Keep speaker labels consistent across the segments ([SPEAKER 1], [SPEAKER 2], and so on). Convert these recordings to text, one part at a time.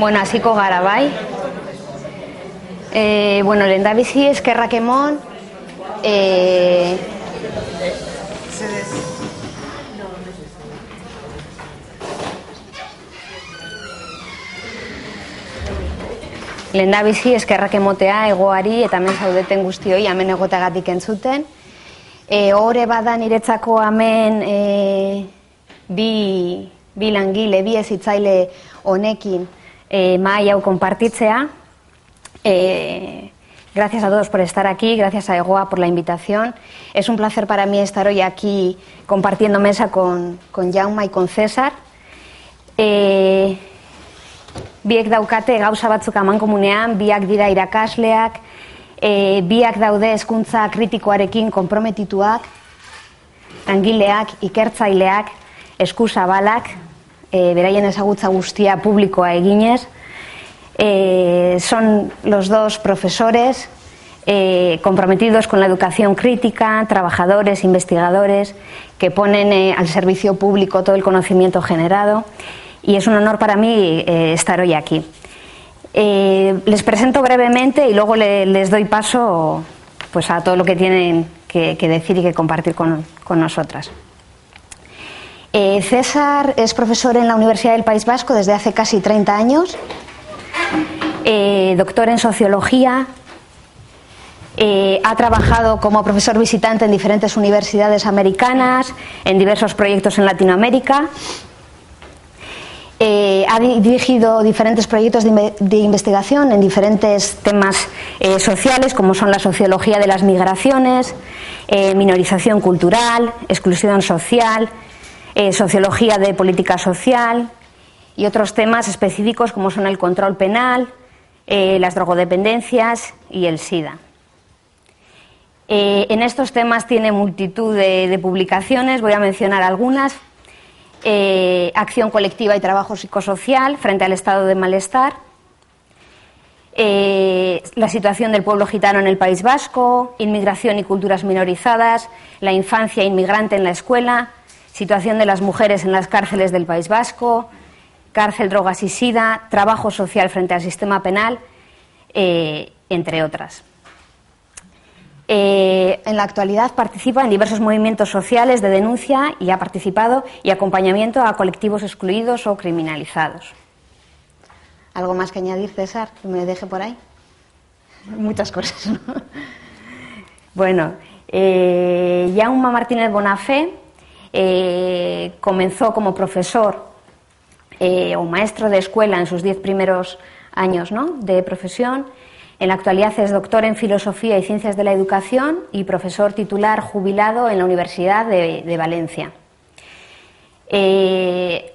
[SPEAKER 1] Bueno, hasiko gara, bai. E, bueno, lehen da bizi eskerrak emon. E, lehen da bizi eskerrak emotea egoari eta hemen zaudeten guztioi hemen egotagatik entzuten. E, Hore bada niretzako hemen e, bi, bi langile, bi ezitzaile honekin eh, mahai hau konpartitzea. Eh, gracias a todos por estar aquí, gracias a Egoa por la invitación. Es un placer para mí estar hoy aquí compartiendo mesa con, con Jauma y con César. Eh, biek daukate gauza batzuk amankomunean, biak dira irakasleak, e, biak daude hezkuntza kritikoarekin konprometituak, langileak, ikertzaileak, eskuzabalak, e, beraien ezagutza guztia publikoa eginez. E, son los dos profesores eh, comprometidos con la educación crítica, trabajadores, investigadores, que ponen al servicio público todo el conocimiento generado. Y es un honor para mí estar hoy aquí. Les presento brevemente y luego le, les doy paso pues, a todo lo que tienen que, que decir y que compartir con, con nosotras. Eh, César es profesor en la Universidad del País Vasco desde hace casi 30 años, eh, doctor en sociología, eh, ha trabajado como profesor visitante en diferentes universidades americanas, en diversos proyectos en Latinoamérica. Ha di- dirigido diferentes proyectos de, inve- de investigación en diferentes temas sociales, como son la sociología de las migraciones, minorización cultural, exclusión social, eh, sociología de política social y otros temas específicos como son el control penal, eh, las drogodependencias y el SIDA. Eh, en estos temas tiene multitud de, publicaciones, voy a mencionar algunas. Acción colectiva y trabajo psicosocial frente al estado de malestar. La situación del pueblo gitano en el País Vasco, inmigración y culturas minorizadas, la infancia inmigrante en la escuela, situación de las mujeres en las cárceles del País Vasco, cárcel, drogas y sida, trabajo social frente al sistema penal, eh, entre otras. Eh, en la actualidad participa en diversos movimientos sociales de denuncia y ha participado y acompañamiento a colectivos excluidos o criminalizados. ¿Algo más que añadir, César? Que me deje por ahí. Muchas cosas. ¿no? Bueno, eh, Jaume Martínez Bonafé eh, comenzó como profesor eh, o maestro de escuela en sus diez primeros años ¿no? de profesión. En la actualidad es doctor en Filosofía y Ciencias de la Educación y profesor titular jubilado en la Universidad de, Valencia. Eh,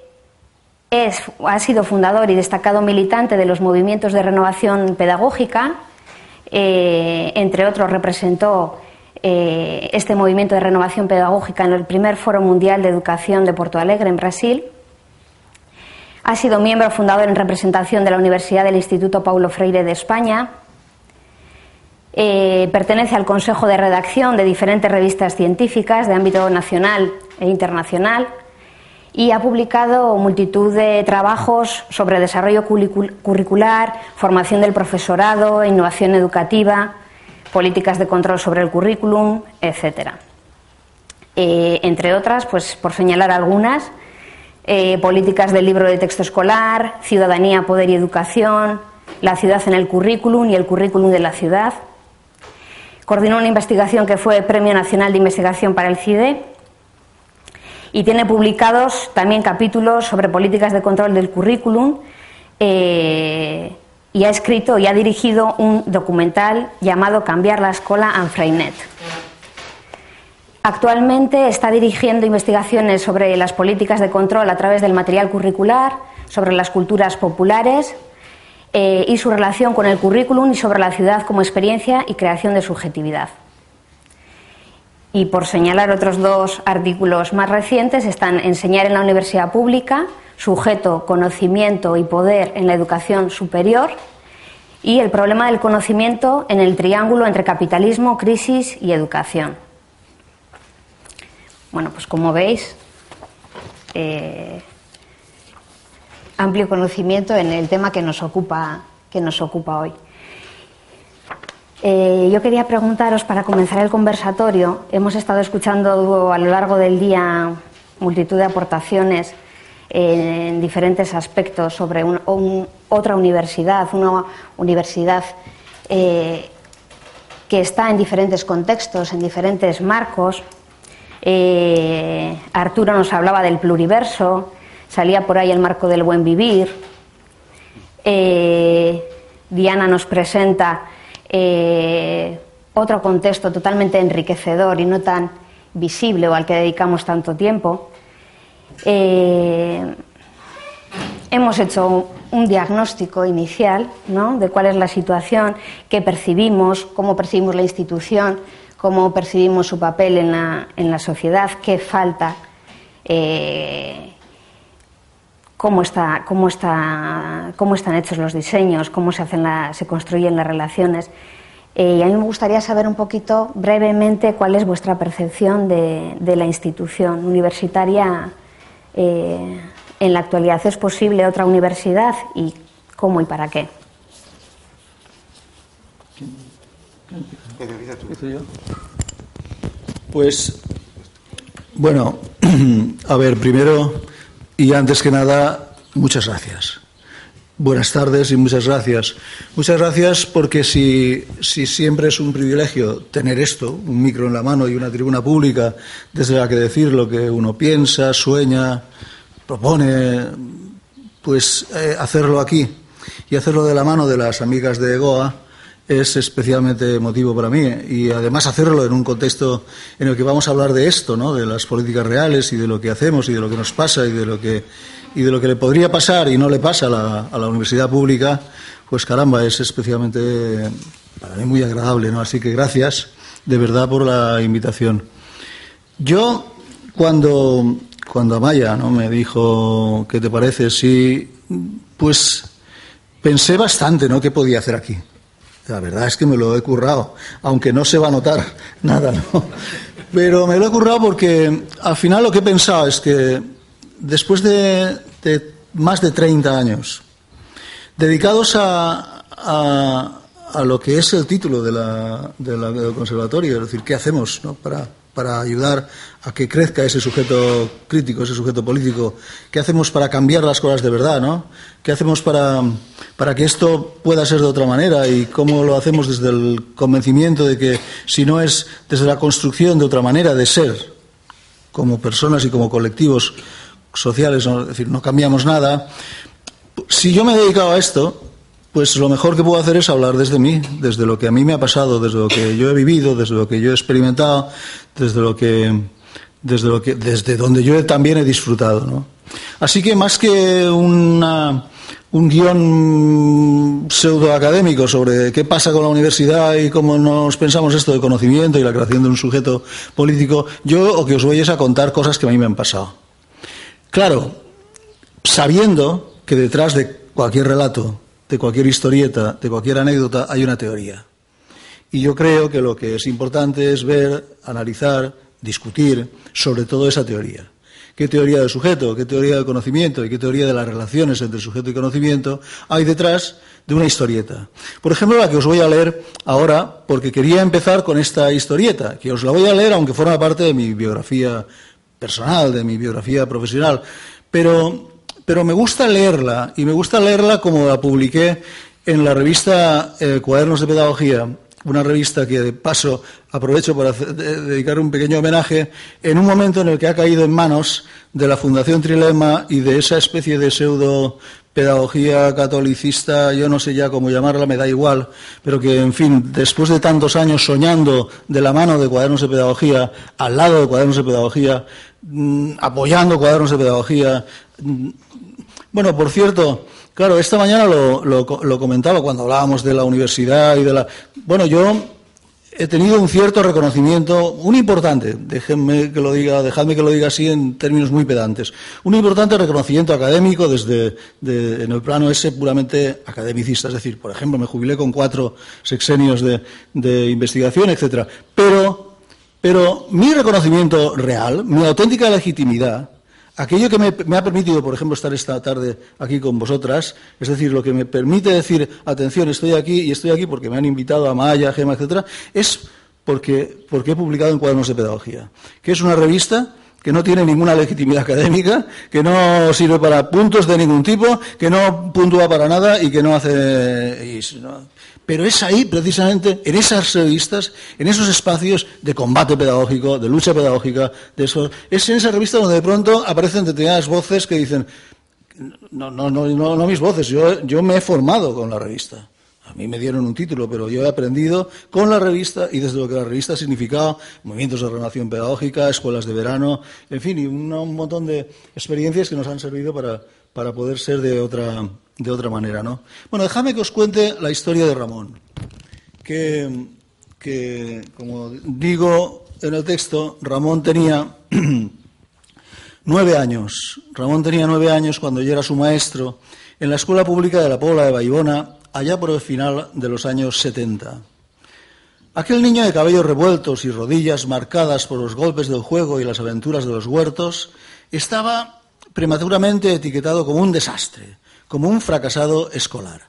[SPEAKER 1] es, ha sido fundador y destacado militante de los movimientos de renovación pedagógica. Entre otros, representó eh, este movimiento de renovación pedagógica en el primer Foro Mundial de Educación de Porto Alegre, en Brasil. Ha sido miembro fundador en representación de la Universidad del Instituto Paulo Freire de España. Eh, pertenece al Consejo de Redacción de diferentes revistas científicas de ámbito nacional e internacional y ha publicado multitud de trabajos sobre desarrollo curricul- curricular, formación del profesorado, innovación educativa, políticas de control sobre el currículum, etc. Eh, entre otras, pues por señalar algunas, eh, políticas del libro de texto escolar, ciudadanía, poder y educación, la ciudad en el currículum y el currículum de la ciudad. Coordinó una investigación que fue Premio Nacional de Investigación para el CIDE y tiene publicados también capítulos sobre políticas de control del currículum eh, y ha escrito y ha dirigido un documental llamado Cambiar la escuela en Freinet. Actualmente está dirigiendo investigaciones sobre las políticas de control a través del material curricular, sobre las culturas populares eh, y su relación con el currículum y sobre la ciudad como experiencia y creación de subjetividad. Y por señalar otros dos artículos más recientes están Enseñar en la universidad pública, sujeto, conocimiento y poder en la educación superior y el problema del conocimiento en el triángulo entre capitalismo, crisis y educación. Bueno, pues como veis, eh, amplio conocimiento en el tema que nos ocupa, que nos ocupa hoy. Eh, yo quería preguntaros, para comenzar el conversatorio, hemos estado escuchando a lo largo del día multitud de aportaciones en diferentes aspectos sobre otra universidad, una universidad eh, que está en diferentes contextos, en diferentes marcos. Eh, Arturo nos hablaba del pluriverso, salía por ahí el marco del buen vivir. Eh, Diana nos presenta otro contexto totalmente enriquecedor y no tan visible o al que dedicamos tanto tiempo. Eh, hemos hecho un diagnóstico inicial de cuál es la situación, qué percibimos, cómo percibimos la institución, cómo percibimos su papel en la, sociedad, qué falta, eh, cómo, está, cómo, está, cómo están hechos los diseños, cómo se, hacen se construyen las relaciones. Eh, y a mí me gustaría saber un poquito brevemente cuál es vuestra percepción de, de la institución universitaria eh, en la actualidad es posible otra universidad y cómo y para qué.
[SPEAKER 2] Pues, bueno, a ver, primero y antes que nada, muchas gracias. Buenas tardes y muchas gracias. Muchas gracias porque si, si, siempre es un privilegio tener esto, un micro en la mano y una tribuna pública desde la que decir lo que uno piensa, sueña, propone, pues eh, hacerlo aquí y hacerlo de la mano de las amigas de Goa es especialmente motivo para mí y además hacerlo en un contexto en el que vamos a hablar de esto, ¿no? de las políticas reales y de lo que hacemos y de lo que nos pasa y de lo que y de lo que le podría pasar y no le pasa a la, universidad pública, pues caramba, es especialmente para mí muy agradable, ¿no? Así que gracias de verdad por la invitación. Yo, cuando, cuando Amaya ¿no? me dijo, ¿qué te parece? Sí, pues pensé bastante, ¿no? ¿Qué podía hacer aquí? La verdad es que me lo he currado, aunque no se va a notar nada, ¿no? Pero me lo he currado porque al final lo que he pensado es que después de, más de 30 años dedicados a, a, lo que es el título de la, del conservatorio, es decir, qué hacemos para, para ayudar a que crezca ese sujeto crítico, ese sujeto político, qué hacemos para cambiar las cosas de verdad, ¿no? qué hacemos para, para que esto pueda ser de otra manera y cómo lo hacemos desde el convencimiento de que si no es desde la construcción de otra manera de ser, como personas y como colectivos, sociales, es decir, no cambiamos nada. Si yo me he dedicado a esto, pues lo mejor que puedo hacer es hablar desde mí, desde lo que a mí me ha pasado, desde lo que yo he vivido, desde lo que yo he experimentado, desde lo que desde lo que desde donde yo también he disfrutado, ¿no? Así que más que una, un guion pseudoacadémico sobre qué pasa con la universidad y cómo nos pensamos esto de conocimiento y la creación de un sujeto político, yo lo que os voy es a contar cosas que a mí me han pasado. Claro, sabiendo que detrás de cualquier relato, de cualquier historieta, de cualquier anécdota, hay una teoría. Y yo creo que lo que es importante es ver, analizar, discutir sobre todo esa teoría. ¿Qué teoría del sujeto, qué teoría del conocimiento y qué teoría de las relaciones entre sujeto y conocimiento hay detrás de una historieta? Por ejemplo, la que os voy a leer ahora, porque quería empezar con esta historieta, que os la voy a leer aunque forma parte de mi biografía personal, de mi biografía profesional, pero, pero me gusta leerla y me gusta leerla como la publiqué en la revista eh, Cuadernos de Pedagogía, una revista que de paso aprovecho para dedicar un pequeño homenaje en un momento en el que ha caído en manos de la Fundación Trilema y de esa especie de pseudo pedagogía catolicista, yo no sé ya cómo llamarla, me da igual, pero que, en fin, después de tantos años soñando de la mano de cuadernos de pedagogía, al lado de cuadernos de pedagogía, apoyando cuadernos de pedagogía. Mm, bueno, por cierto, claro, esta mañana lo, comentaba cuando hablábamos de la universidad y de la... Bueno, yo he tenido un cierto reconocimiento, un importante, déjenme que lo diga, dejadme que lo diga así en términos muy pedantes, un importante reconocimiento académico desde en el plano ese puramente academicista, es decir, por ejemplo, me jubilé con cuatro sexenios de, investigación, etcétera. Pero, pero mi reconocimiento real, mi auténtica legitimidad, Aquello que me, ha permitido, por ejemplo, estar esta tarde aquí con vosotras, es decir, lo que me permite decir, atención, estoy aquí y estoy aquí porque me han invitado a Maya, Gema, etcétera, es porque, porque he publicado en Cuadernos de Pedagogía, que es una revista que no tiene ninguna legitimidad académica, que no sirve para puntos de ningún tipo, que no puntúa para nada y que no hace... Pero es ahí, precisamente, en esas revistas, en esos espacios de combate pedagógico, de lucha pedagógica, de eso, es en esa revista donde de pronto aparecen determinadas voces que dicen, no, no, no, no, no mis voces, yo, yo me he formado con la revista. A mí me dieron un título, pero yo he aprendido con la revista y desde lo que la revista significaba, movimientos de renovación pedagógica, escuelas de verano, en fin, y un, montón de experiencias que nos han servido para, para poder ser de otra, de otra manera. ¿no? Bueno, déjame que os cuente la historia de Ramón, que, que como digo en el texto, Ramón tenía nueve años. Ramón tenía nueve años cuando yo era su maestro en la Escuela Pública de la Pobla de Baibona, allá por el final de los años 70. Aquel niño de cabellos revueltos y rodillas marcadas por los golpes del juego y las aventuras de los huertos estaba prematuramente etiquetado como un desastre, como un fracasado escolar.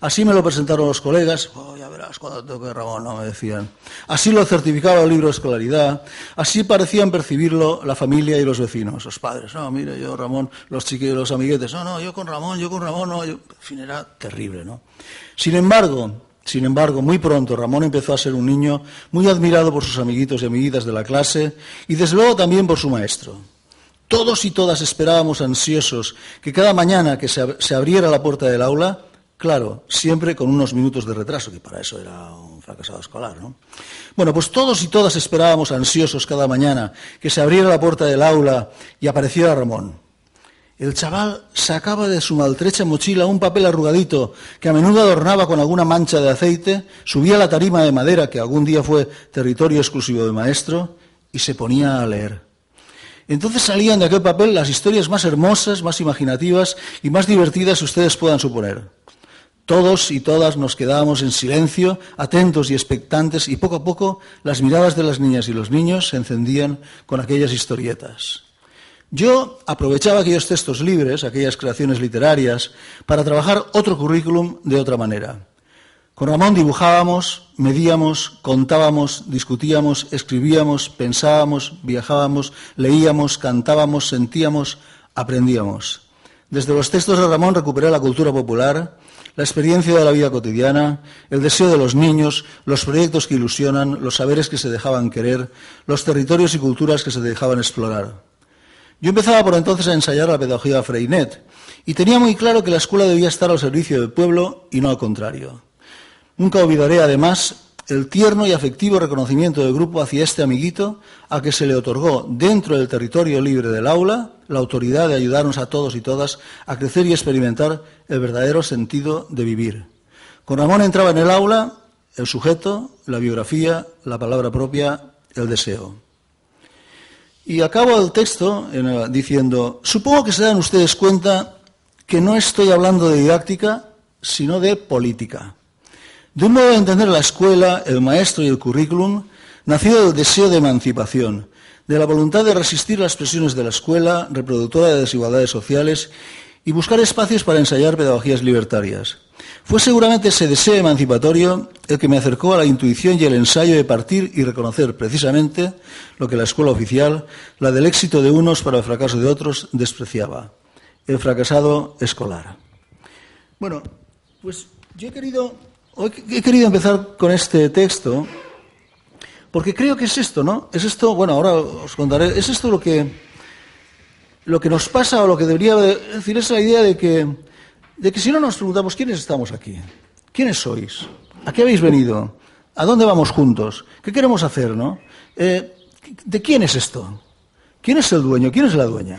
[SPEAKER 2] Así me lo presentaron los colegas, oh, ya verás cuando toque Ramón, no me decían. Así lo certificaba el libro de escolaridad, así parecían percibirlo la familia y los vecinos, los padres. No, mire, yo Ramón, los chiquillos, los amiguetes, no, no, yo con Ramón, yo con Ramón, no, yo... En fin, era terrible, ¿no? Sin embargo, sin embargo, muy pronto Ramón empezó a ser un niño muy admirado por sus amiguitos y amiguitas de la clase y desde luego también por su maestro. Todos y todas esperábamos ansiosos que cada mañana que se abriera la puerta del aula Claro, siempre con unos minutos de retraso, que para eso era un fracasado escolar, ¿no? Bueno, pues todos y todas esperábamos ansiosos cada mañana que se abriera la puerta del aula y apareciera Ramón. El chaval sacaba de su maltrecha mochila un papel arrugadito que a menudo adornaba con alguna mancha de aceite, subía la tarima de madera que algún día fue territorio exclusivo de maestro y se ponía a leer. Entonces salían de aquel papel las historias más hermosas, más imaginativas y más divertidas que ustedes puedan suponer. Todos y todas nos quedábamos en silencio, atentos y expectantes, y poco a poco las miradas de las niñas y los niños se encendían con aquellas historietas. Yo aprovechaba aquellos textos libres, aquellas creaciones literarias, para trabajar otro currículum de otra manera. Con Ramón dibujábamos, medíamos, contábamos, discutíamos, escribíamos, pensábamos, viajábamos, leíamos, cantábamos, sentíamos, aprendíamos. Desde los textos de Ramón recuperé la cultura popular, la experiencia de la vida cotidiana, el deseo de los niños, los proyectos que ilusionan, los saberes que se dejaban querer, los territorios y culturas que se dejaban explorar. Yo empezaba por entonces a ensayar la pedagogía Freinet y tenía muy claro que la escuela debía estar al servicio del pueblo y no al contrario. Nunca olvidaré, además, el tierno y afectivo reconocimiento del grupo hacia este amiguito a que se le otorgó dentro del territorio libre del aula la autoridad de ayudarnos a todos y todas a crecer y experimentar el verdadero sentido de vivir. Con Ramón entraba en el aula el sujeto, la biografía, la palabra propia, el deseo. Y acabo el texto diciendo, supongo que se dan ustedes cuenta que no estoy hablando de didáctica, sino de política. De un modo de entender la escuela, el maestro y el currículum, nacido del deseo de emancipación, de la voluntad de resistir las presiones de la escuela, reproductora de desigualdades sociales, y buscar espacios para ensayar pedagogías libertarias. Fue seguramente ese deseo emancipatorio el que me acercó a la intuición y el ensayo de partir y reconocer precisamente lo que la escuela oficial, la del éxito de unos para el fracaso de otros, despreciaba, el fracasado escolar. Bueno, pues yo he querido Hoy he querido empezar con este texto porque creo que es esto, ¿no? Es esto, bueno, ahora os contaré, es esto lo que, lo que nos pasa o lo que debería decir, es la idea de que, de que si no nos preguntamos quiénes estamos aquí, quiénes sois, a qué habéis venido, a dónde vamos juntos, qué queremos hacer, ¿no? Eh, ¿De quién es esto? ¿Quién es el dueño? ¿Quién es la dueña?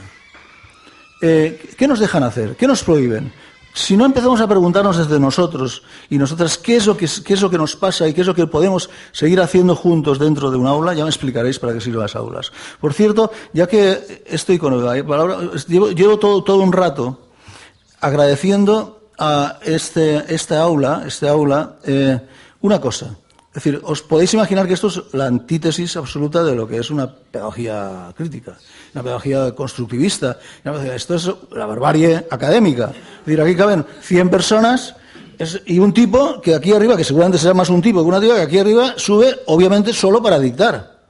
[SPEAKER 2] Eh, ¿Qué nos dejan hacer? ¿Qué nos prohíben? Si no empezamos a preguntarnos desde nosotros y nosotras qué es, lo que, qué es lo que nos pasa y qué es lo que podemos seguir haciendo juntos dentro de un aula, ya me explicaréis para qué sirven las aulas. Por cierto, ya que estoy con llevo, todo, todo, un rato agradeciendo a este, esta aula, este aula eh, una cosa, Es decir, os podéis imaginar que esto es la antítesis absoluta de lo que es una pedagogía crítica, una pedagogía constructivista. Esto es la barbarie académica. Es decir, aquí caben 100 personas y un tipo que aquí arriba, que seguramente será más un tipo que una tía, que aquí arriba sube, obviamente, solo para dictar.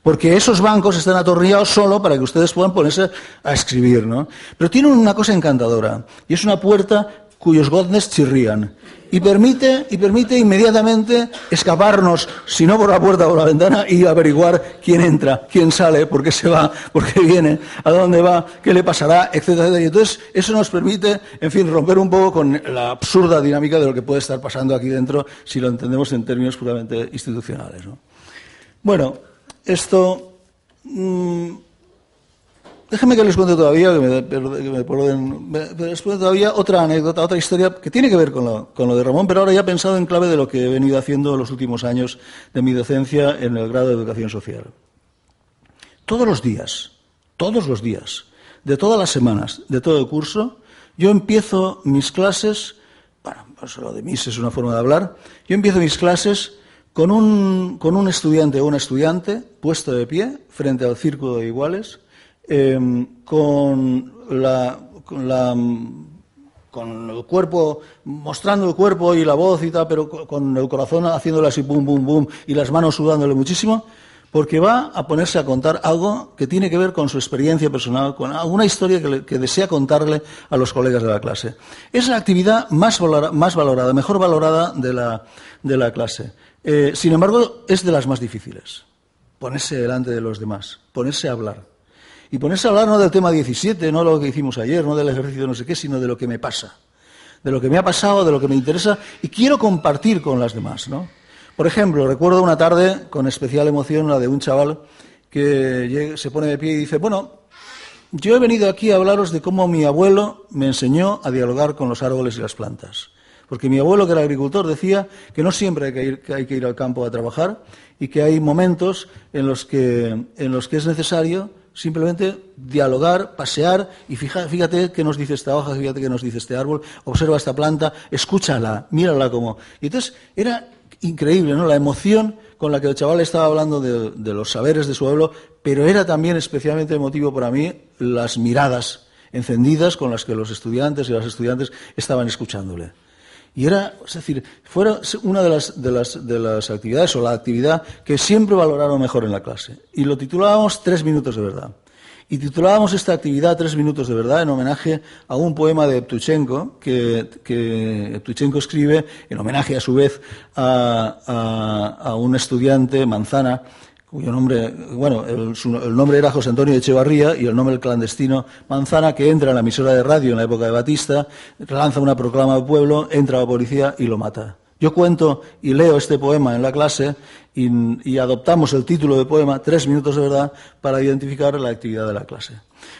[SPEAKER 2] Porque esos bancos están atornillados solo para que ustedes puedan ponerse a escribir, ¿no? Pero tienen una cosa encantadora, y es una puerta cuyos godnes chirrían y permite, y permite inmediatamente escaparnos, si no por la puerta o por la ventana, y averiguar quién entra, quién sale, por qué se va, por qué viene, a dónde va, qué le pasará, etcétera, Y entonces eso nos permite, en fin, romper un poco con la absurda dinámica de lo que puede estar pasando aquí dentro si lo entendemos en términos puramente institucionales. Bueno, esto. Mm, Déjenme que les cuente todavía, que me, les todavía otra anécdota, otra historia que tiene que ver con lo, de Ramón, pero ahora ya pensado en clave de lo que he venido haciendo en los últimos años de mi docencia en el grado de educación social. Todos los días, todos los días, de todas las semanas, de todo el curso, yo empiezo mis clases, bueno, pues lo de mis es una forma de hablar, yo empiezo mis clases con un, con un estudiante o una estudiante puesto de pie frente al círculo de iguales, Em, con, la, con, el cuerpo, mostrando el cuerpo y la voz y tal, pero con el corazón haciéndole así, bum, bum, bum, y las manos sudándole muchísimo, porque va a ponerse a contar algo que tiene que ver con su experiencia personal, con alguna historia que, desea contarle a los colegas de la clase. Es la actividad más valorada, mejor valorada de la, clase. Eh, sin embargo, es de las más difíciles. Ponerse delante de los demás, ponerse a hablar y ponerse a hablar no del tema 17, no de lo que hicimos ayer, no del ejercicio no sé qué, sino de lo que me pasa, de lo que me ha pasado, de lo que me interesa y quiero compartir con las demás, ¿no? Por ejemplo, recuerdo una tarde con especial emoción la de un chaval que se pone de pie y dice, bueno, yo he venido aquí a hablaros de cómo mi abuelo me enseñó a dialogar con los árboles y las plantas. Porque mi abuelo, que era agricultor, decía que no siempre hay que ir, que hay que ir al campo a trabajar y que hay momentos en los que, en los que es necesario simplemente dialogar, pasear y fíjate, fíjate qué nos dice esta hoja, fíjate qué nos dice este árbol, observa esta planta, escúchala, mírala como. Y entonces era increíble, ¿no? La emoción con la que el chaval estaba hablando de, de los saberes de su abuelo, pero era también especialmente emotivo para mí las miradas encendidas con las que los estudiantes y las estudiantes estaban escuchándole. Y era, es decir, fuera una de las, de, las, de las actividades o la actividad que siempre valoraron mejor en la clase. Y lo titulábamos Tres minutos de verdad. Y titulábamos esta actividad Tres minutos de verdad en homenaje a un poema de Eptuchenko que, que escribe en homenaje a su vez a, a un estudiante, Manzana, cuyo nombre, bueno, el, nombre era José Antonio Echevarría y el nombre clandestino Manzana, que entra en la emisora de radio en la época de Batista, lanza una proclama al pueblo, entra la policía y lo mata. Yo cuento y leo este poema en la clase y adoptamos el título de poema, Tres minutos de verdad, para identificar la actividad de la clase.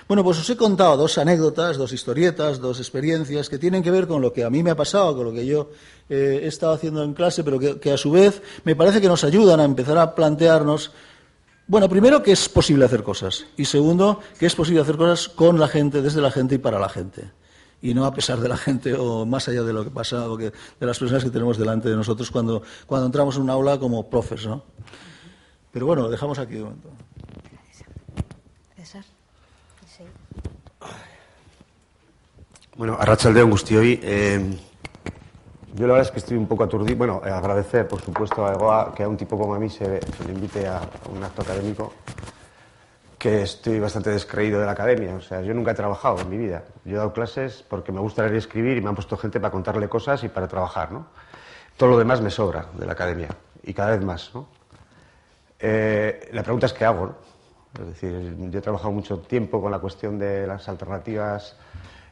[SPEAKER 2] Bueno, pues os he contado dos anécdotas, dos historietas, dos experiencias que tienen que ver con lo que a mí me ha pasado, con lo que yo eh, he estado haciendo en clase, pero que, a su vez me parece que nos ayudan a empezar a plantearnos, bueno, primero que es posible hacer cosas y segundo que es posible hacer cosas con la gente, desde la gente y para la gente y no a pesar de la gente o más allá de lo que pasa o de las personas que tenemos delante de nosotros cuando, cuando entramos en un aula como profes, ¿no? Pero bueno, lo dejamos aquí un momento.
[SPEAKER 3] Bueno, Arrachaldeón Gustioy. Eh, yo la verdad es que estoy un poco aturdido. Bueno, eh, agradecer, por supuesto, a Egoa que a un tipo como a mí se, le invite a, un acto académico, que estoy bastante descreído de la academia. O sea, yo nunca he trabajado en mi vida. Yo he dado clases porque me gusta leer y escribir y me han puesto gente para contarle cosas y para trabajar, ¿no? Todo lo demás me sobra de la academia y cada vez más. Eh, la pregunta es qué hago, ¿no? Es decir, yo he trabajado mucho tiempo con la cuestión de las alternativas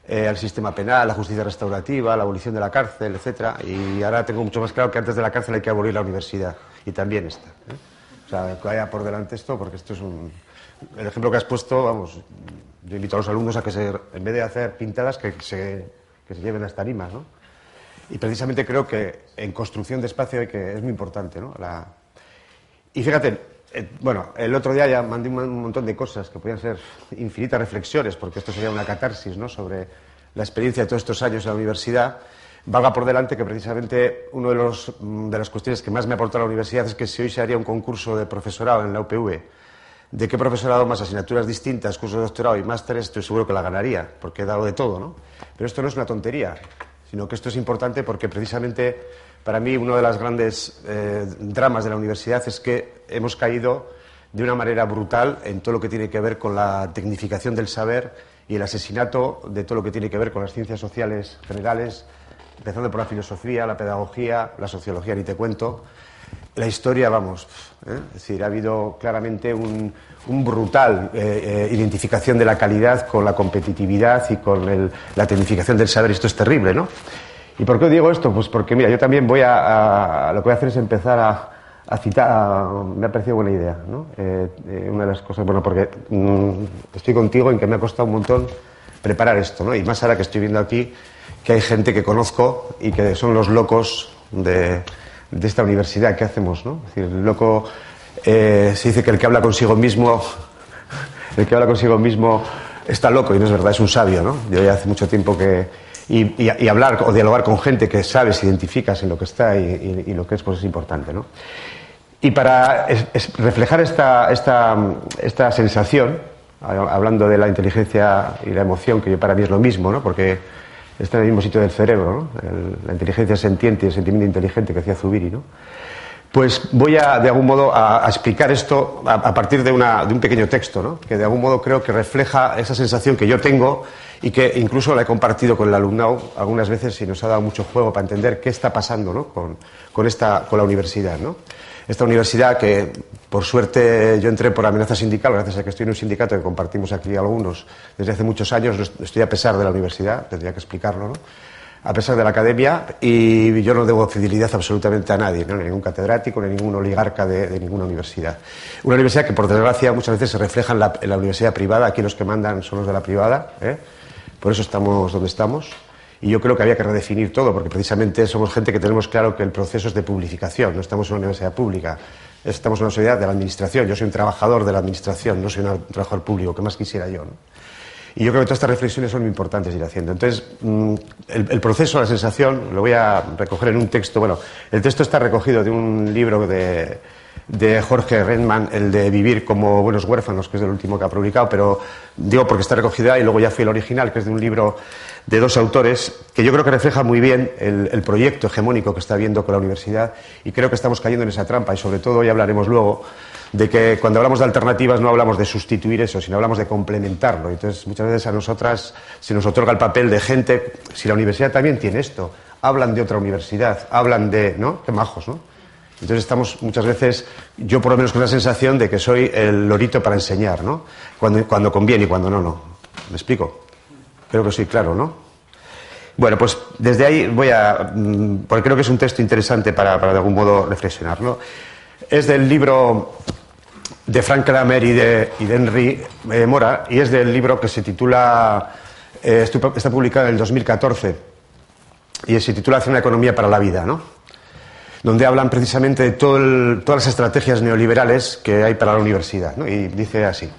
[SPEAKER 3] eh, al sistema penal, la justicia restaurativa, la abolición de la cárcel, etcétera. Y ahora tengo mucho más claro que antes de la cárcel hay que abolir la universidad. Y también esta. ¿eh? O sea, que vaya por delante esto, porque esto es un. El ejemplo que has puesto, vamos, yo invito a los alumnos a que se, en vez de hacer pintadas, que se, que se lleven hasta tarimas, ¿no? Y precisamente creo que en construcción de espacio hay que, es muy importante, ¿no? Y fíjate, eh, bueno, el otro día ya mandé un montón de cosas que podían ser infinitas reflexiones, porque esto sería una catarsis ¿no? sobre la experiencia de todos estos años en la universidad. Valga por delante que precisamente una de, mm, de las cuestiones que más me ha aportado la universidad es que si hoy se haría un concurso de profesorado en la UPV, de qué profesorado más asignaturas distintas, cursos de doctorado y másteres, estoy seguro que la ganaría, porque he dado de todo, ¿no? Pero esto no es una tontería, sino que esto es importante porque precisamente para mí uno de los grandes eh, dramas de la universidad es que hemos caído de una manera brutal en todo lo que tiene que ver con la tecnificación del saber y el asesinato de todo lo que tiene que ver con las ciencias sociales generales, empezando por la filosofía, la pedagogía, la sociología, ni te cuento. La historia, vamos, ¿eh? es decir, ha habido claramente un, brutal eh, eh, identificación de la calidad con la competitividad y con la tecnificación del saber. Esto es terrible, ¿no? ¿Y por qué digo esto? Pues porque, mira, yo también voy a, lo que voy a hacer es empezar a, citar, me ha parecido buena idea, ¿no? una de las cosas, bueno, porque mm, estoy contigo en que me ha costado un montón preparar esto, ¿no? Y más ahora que estoy viendo aquí que hay gente que conozco y que son los locos de, esta universidad. ¿Qué hacemos? No? Es decir, el loco eh, se dice que el que habla consigo mismo, el que habla consigo mismo está loco y no es verdad, es un sabio. ¿no? Yo ya hace mucho tiempo que y, hablar o dialogar con gente que sabe, se identificas en lo que está y, lo que es, pues es importante. ¿no? Y para reflejar esta, esta, esta sensación, hablando de la inteligencia y la emoción, que para mí es lo mismo, ¿no? porque está en el mismo sitio del cerebro, la inteligencia sentiente y el sentimiento inteligente que hacía Zubiri. ¿no? Pues voy a, de algún modo, a, explicar esto a, partir de, un pequeño texto, ¿no? que de algún modo creo que refleja esa sensación que yo tengo y que incluso la he compartido con el alumnado algunas veces y nos ha dado mucho juego para entender qué está pasando ¿no? con, con, esta, con la universidad. ¿no? esta universidad que, por suerte, yo entré por amenaza sindical, gracias a que estoy en un sindicato que compartimos aquí algunos desde hace muchos años, estoy a pesar de la universidad, tendría que explicarlo, ¿no? a pesar de la academia, y yo no debo fidelidad absolutamente a nadie, ¿no? ni a ningún catedrático, ni a ningún oligarca de, ninguna universidad. Una universidad que, por desgracia, muchas veces se refleja en la, universidad privada, aquí los que mandan son los de la privada, ¿eh? Por eso estamos donde estamos. Y yo creo que había que redefinir todo, porque precisamente somos gente que tenemos claro que el proceso es de publificación, no estamos en una universidad pública, estamos en una sociedad de la administración. Yo soy un trabajador de la administración, no soy un trabajador público, que más quisiera yo. Y yo creo que todas estas reflexiones son muy importantes ir haciendo. Entonces, mm, el, proceso, la sensación, lo voy a recoger en un texto. Bueno, el texto está recogido de un libro de, de Jorge Redman, el de Vivir como buenos huérfanos, que es el último que ha publicado, pero digo porque está recogida y luego ya fui el original, que es de un libro de dos autores, que yo creo que refleja muy bien el, proyecto hegemónico que está habiendo con la universidad y creo que estamos cayendo en esa trampa y sobre todo, ya hablaremos luego, de que cuando hablamos de alternativas no hablamos de sustituir eso, sino hablamos de complementarlo. Entonces, muchas veces a nosotras se nos otorga el papel de gente, si la universidad también tiene esto, hablan de otra universidad, hablan de, ¿no? Qué majos, ¿no? Entonces estamos muchas veces, yo por lo menos con la sensación de que soy el lorito para enseñar, ¿no? Cuando, cuando conviene y cuando no, no. ¿Me explico? Creo que soy claro, ¿no? Bueno, pues desde ahí voy a. Mm, porque creo que es un texto interesante para, de algún modo reflexionarlo. Es del libro de Frank Kramer y de, Henry eh, Mora, y es del libro que se titula. Eh, está publicado en el 2014, y se titula Hacer una economía para la vida, ¿no? Donde hablan precisamente de todas las estrategias neoliberales que hay para la universidad. Y dice así.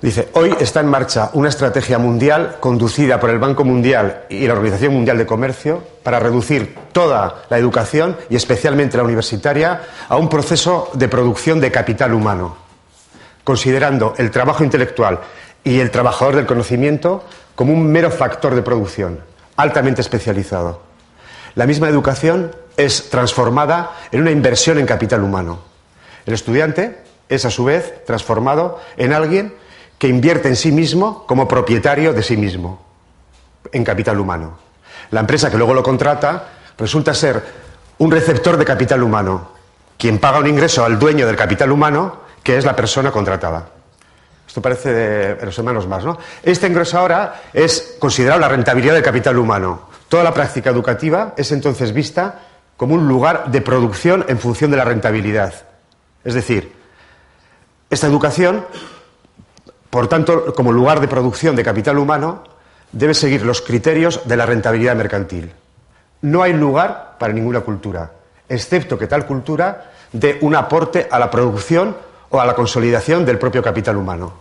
[SPEAKER 3] Dice, hoy está en marcha una estrategia mundial conducida por el Banco Mundial y la Organización Mundial de Comercio para reducir toda la educación y especialmente la universitaria a un proceso de producción de capital humano, considerando el trabajo intelectual y el trabajador del conocimiento como un mero factor de producción, altamente especializado. La misma educación es transformada en una inversión en capital humano. El estudiante es a su vez transformado en alguien que invierte en sí mismo como propietario de sí mismo, en capital humano. La empresa que luego lo contrata resulta ser un receptor de capital humano, quien paga un ingreso al dueño del capital humano, que es la persona contratada. Esto parece de los hermanos más, ¿no? Este ingreso ahora es considerado la rentabilidad del capital humano. Toda la práctica educativa es entonces vista como un lugar de producción en función de la rentabilidad. Es decir, esta educación, por tanto, como lugar de producción de capital humano, debe seguir los criterios de la rentabilidad mercantil. No hay lugar para ninguna cultura, excepto que tal cultura dé un aporte a la producción o a la consolidación del propio capital humano.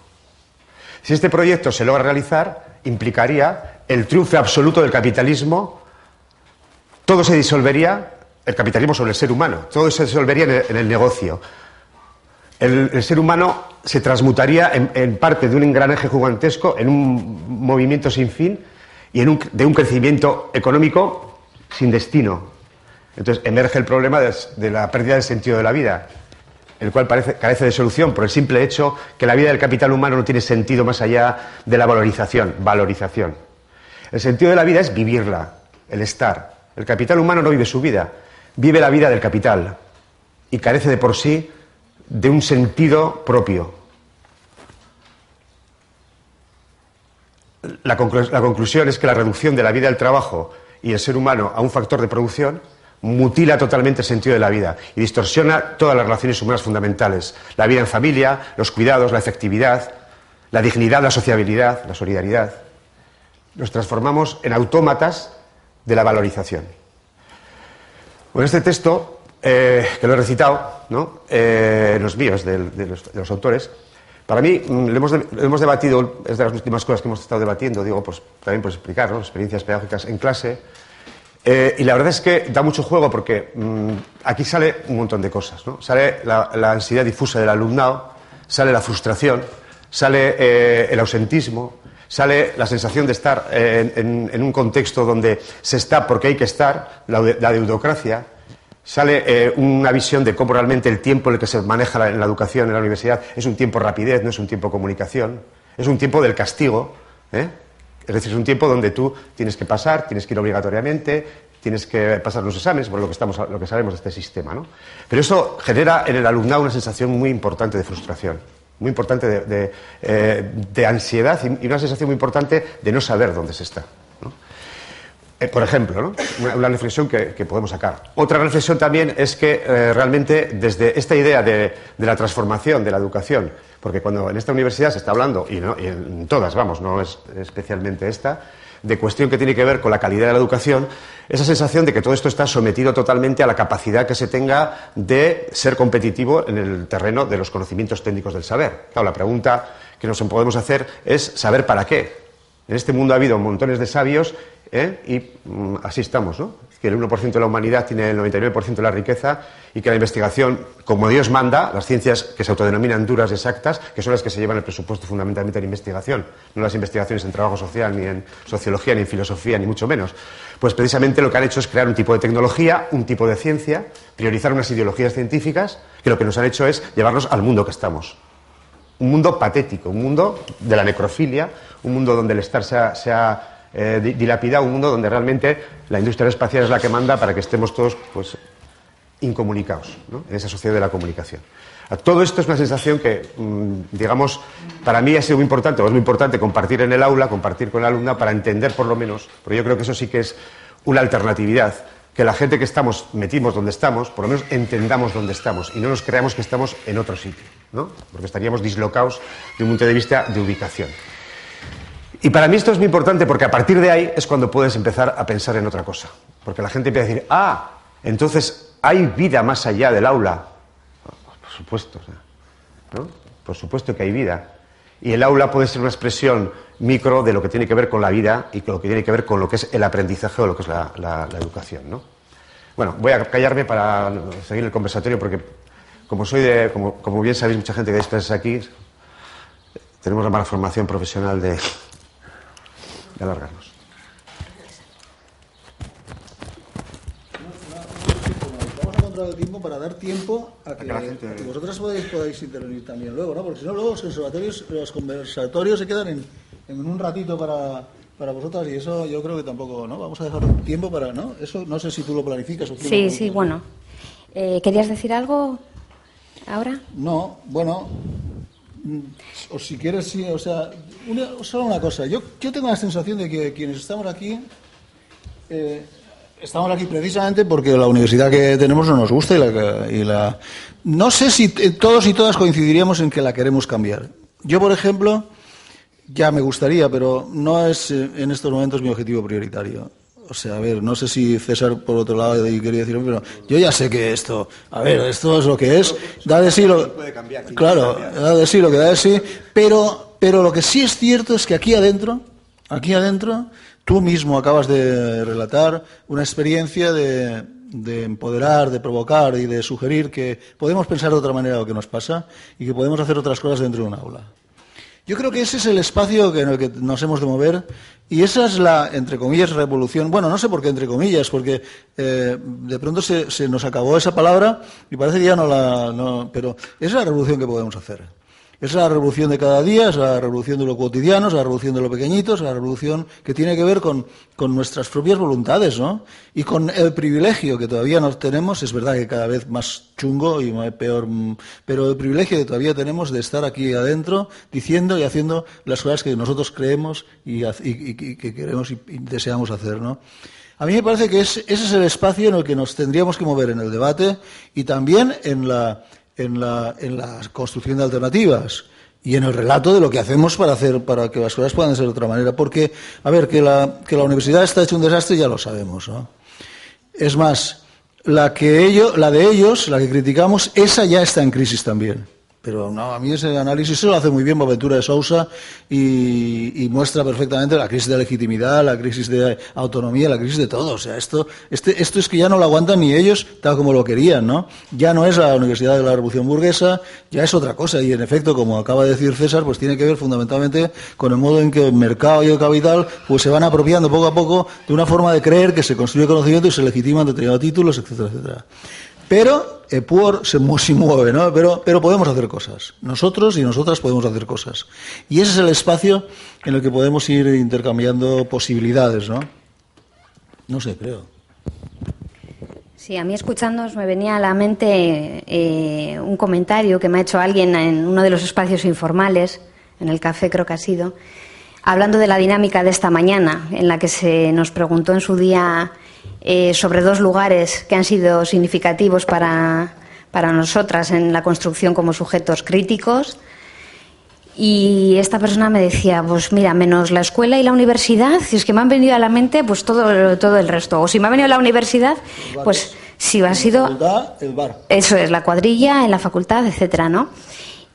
[SPEAKER 3] Si este proyecto se logra realizar, implicaría el triunfo absoluto del capitalismo todo se disolvería, el capitalismo sobre el ser humano, todo se disolvería en el, negocio. El, ser humano se transmutaría en, en, parte de un engranaje gigantesco en un movimiento sin fin y en un, de un crecimiento económico sin destino. Entonces emerge el problema de, de la pérdida del sentido de la vida el cual parece, carece de solución por el simple hecho que la vida del capital humano no tiene sentido más allá de la valorización, valorización. El sentido de la vida es vivirla, el estar. El capital humano no vive su vida, vive la vida del capital y carece de por sí de un sentido propio. La, conclu la conclusión es que la reducción de la vida del trabajo y el ser humano a un factor de producción mutila totalmente el sentido de la vida y distorsiona todas las relaciones humanas fundamentales. La vida en familia, los cuidados, la efectividad, la dignidad, la sociabilidad, la solidaridad. Nos transformamos en autómatas de la valorización. Bueno, este texto, eh, que lo he recitado, ¿no? eh, los míos, de, los, autores, para mí mm, lo hemos, debatido, es de las últimas cosas que hemos estado debatiendo, digo, pues también por explicar, ¿no? experiencias pedagógicas en clase, eh, y la verdad es que da mucho juego porque mmm, aquí sale un montón de cosas. Sale la, ansiedad difusa del alumnado, sale la frustración, sale el ausentismo, sale la sensación de estar eh, en, un contexto donde se está porque hay que estar, la, la deudocracia, sale eh, una visión de cómo realmente el tiempo en el que se maneja la, en la educación, en la universidad, es un tiempo rapidez, no es un tiempo comunicación, es un tiempo del castigo. ¿eh? Es decir, es un tiempo donde tú tienes que pasar, tienes que ir obligatoriamente, tienes que pasar los exámenes, por lo que, estamos, lo que sabemos de este sistema. ¿no? Pero eso genera en el alumnado una sensación muy importante de frustración, muy importante de, de, eh, ansiedad y, una sensación muy importante de no saber dónde se está. ¿no? Eh, por ejemplo, ¿no? una, una, reflexión que, que, podemos sacar. Otra reflexión también es que eh, realmente desde esta idea de, de la transformación de la educación, porque cuando en esta universidad se está hablando, y, no, y en todas, vamos, no es especialmente esta, de cuestión que tiene que ver con la calidad de la educación, esa sensación de que todo esto está sometido totalmente a la capacidad que se tenga de ser competitivo en el terreno de los conocimientos técnicos del saber. Claro, la pregunta que nos podemos hacer es saber para qué. En este mundo ha habido montones de sabios ¿eh? y mm, así estamos, ¿no? que el 1% de la humanidad tiene el 99% de la riqueza y que la investigación, como Dios manda, las ciencias que se autodenominan duras y exactas, que son las que se llevan el presupuesto fundamentalmente en investigación, no las investigaciones en trabajo social, ni en sociología, ni en filosofía, ni mucho menos. Pues precisamente lo que han hecho es crear un tipo de tecnología, un tipo de ciencia, priorizar unas ideologías científicas, que lo que nos han hecho es llevarnos al mundo que estamos. Un mundo patético, un mundo de la necrofilia, un mundo donde el estar se se ha eh, dilapidado, un mundo donde realmente la industria espacial es la que manda para que estemos todos pues, incomunicados ¿no? en esa sociedad de la comunicación. Todo esto es una sensación que, mm, digamos, para mí ha sido muy importante, o es muy importante compartir en el aula, compartir con el alumna para entender por lo menos, porque yo creo que eso sí que es una alternatividad, que la gente que estamos, metimos donde estamos, por lo menos entendamos dónde estamos y no nos creamos que estamos en otro sitio, ¿no? porque estaríamos dislocados de un punto de vista de ubicación. Y para mí esto es muy importante porque a partir de ahí es cuando puedes empezar a pensar en otra cosa. Porque la gente empieza a decir, ah, entonces hay vida más allá del aula. Por supuesto, ¿no? Por supuesto que hay vida. Y el aula puede ser una expresión micro de lo que tiene que ver con la vida y con lo que tiene que ver con lo que es el aprendizaje o lo que es la, educación, ¿no? Bueno, voy a callarme para seguir el conversatorio porque, como soy de, como, como bien sabéis, mucha gente que dais clases aquí, tenemos la mala formación profesional de, de alargarnos.
[SPEAKER 2] Vamos a encontrar el tiempo para dar tiempo a que, a que, gente... que podáis, podáis, intervenir también luego, ¿no? Porque si no, luego los conservatorios, los conversatorios se quedan en, en un ratito para, para vosotras y eso yo creo que tampoco, ¿no? Vamos a dejar tiempo para, ¿no? Eso no sé si tú lo planificas o
[SPEAKER 1] Sí, sí, bueno. Eh, ¿Querías decir algo ahora?
[SPEAKER 2] No, bueno, o si quieres, sí, o sea, una, solo una cosa. Yo, tengo la sensación de que quienes estamos aquí, eh, estamos aquí precisamente porque la universidad que tenemos no nos gusta y la, y la, no sé si todos y todas coincidiríamos en que la queremos cambiar. Yo, por ejemplo, ya me gustaría, pero no es eh, en estos momentos mi objetivo prioritario. O sea, a ver, no sé si César por otro lado quería decirlo, pero yo ya sé que esto, a ver, esto es lo que es, da de sí lo, claro, da de sí lo que da de sí, pero, pero lo que sí es cierto es que aquí adentro, Aquí adentro, tú mismo acabas de relatar una experiencia de, de empoderar, de provocar y de sugerir que podemos pensar de otra manera lo que nos pasa y que podemos hacer otras cosas dentro de un aula. Yo creo que ese es el espacio en el que nos hemos de mover y esa es la, entre comillas, revolución. Bueno, no sé por qué entre comillas, porque eh, de pronto se, nos acabó esa palabra y parece que ya no la... Pero es la revolución que podemos hacer. Es la revolución de cada día, es la revolución de lo cotidiano, es la revolución de lo pequeñito, es la revolución que tiene que ver con, con, nuestras propias voluntades, ¿no? Y con el privilegio que todavía no tenemos, es verdad que cada vez más chungo y peor, pero el privilegio que todavía tenemos de estar aquí adentro diciendo y haciendo las cosas que nosotros creemos y, que queremos y, deseamos hacer, ¿no? A mí me parece que es, ese es el espacio en el que nos tendríamos que mover en el debate y también en la en la, en la construcción de alternativas y en el relato de lo que hacemos para hacer para que las cosas puedan ser de otra manera. Porque, a ver, que la, que la universidad está hecha un desastre ya lo sabemos. Es más, la, que ellos, la de ellos, la que criticamos, esa ya está en crisis también. Pero no, a mí ese análisis se lo hace muy bien Boaventura de Sousa y, muestra perfectamente la crisis de legitimidad, la crisis de autonomía, la crisis de todo. O sea, esto, este, esto es que ya no lo aguantan ni ellos tal como lo querían, ¿no? Ya no es la Universidad de la Revolución Burguesa, ya es otra cosa. Y en efecto, como acaba de decir César, pues tiene que ver fundamentalmente con el modo en que el mercado y el capital pues se van apropiando poco a poco de una forma de creer que se construye conocimiento y se legitiman determinados títulos, etcétera, etcétera. Pero Epuor se mueve, ¿no? Pero, pero podemos hacer cosas. Nosotros y nosotras podemos hacer cosas. Y ese es el espacio en el que podemos ir intercambiando posibilidades, ¿no? No sé, creo.
[SPEAKER 1] Sí, a mí escuchándoos me venía a la mente eh, un comentario que me ha hecho alguien en uno de los espacios informales, en el café creo que ha sido, hablando de la dinámica de esta mañana, en la que se nos preguntó en su día eh, sobre dos lugares que han sido significativos para, para nosotras en la construcción como sujetos críticos. Y esta persona me decía, pues mira, menos la escuela y la universidad, si es que me han venido a la mente, pues todo, todo el resto. O si me ha venido a la universidad, pues si ha sido...
[SPEAKER 2] el bar.
[SPEAKER 1] Eso es, la cuadrilla, en la facultad, etcétera, ¿no?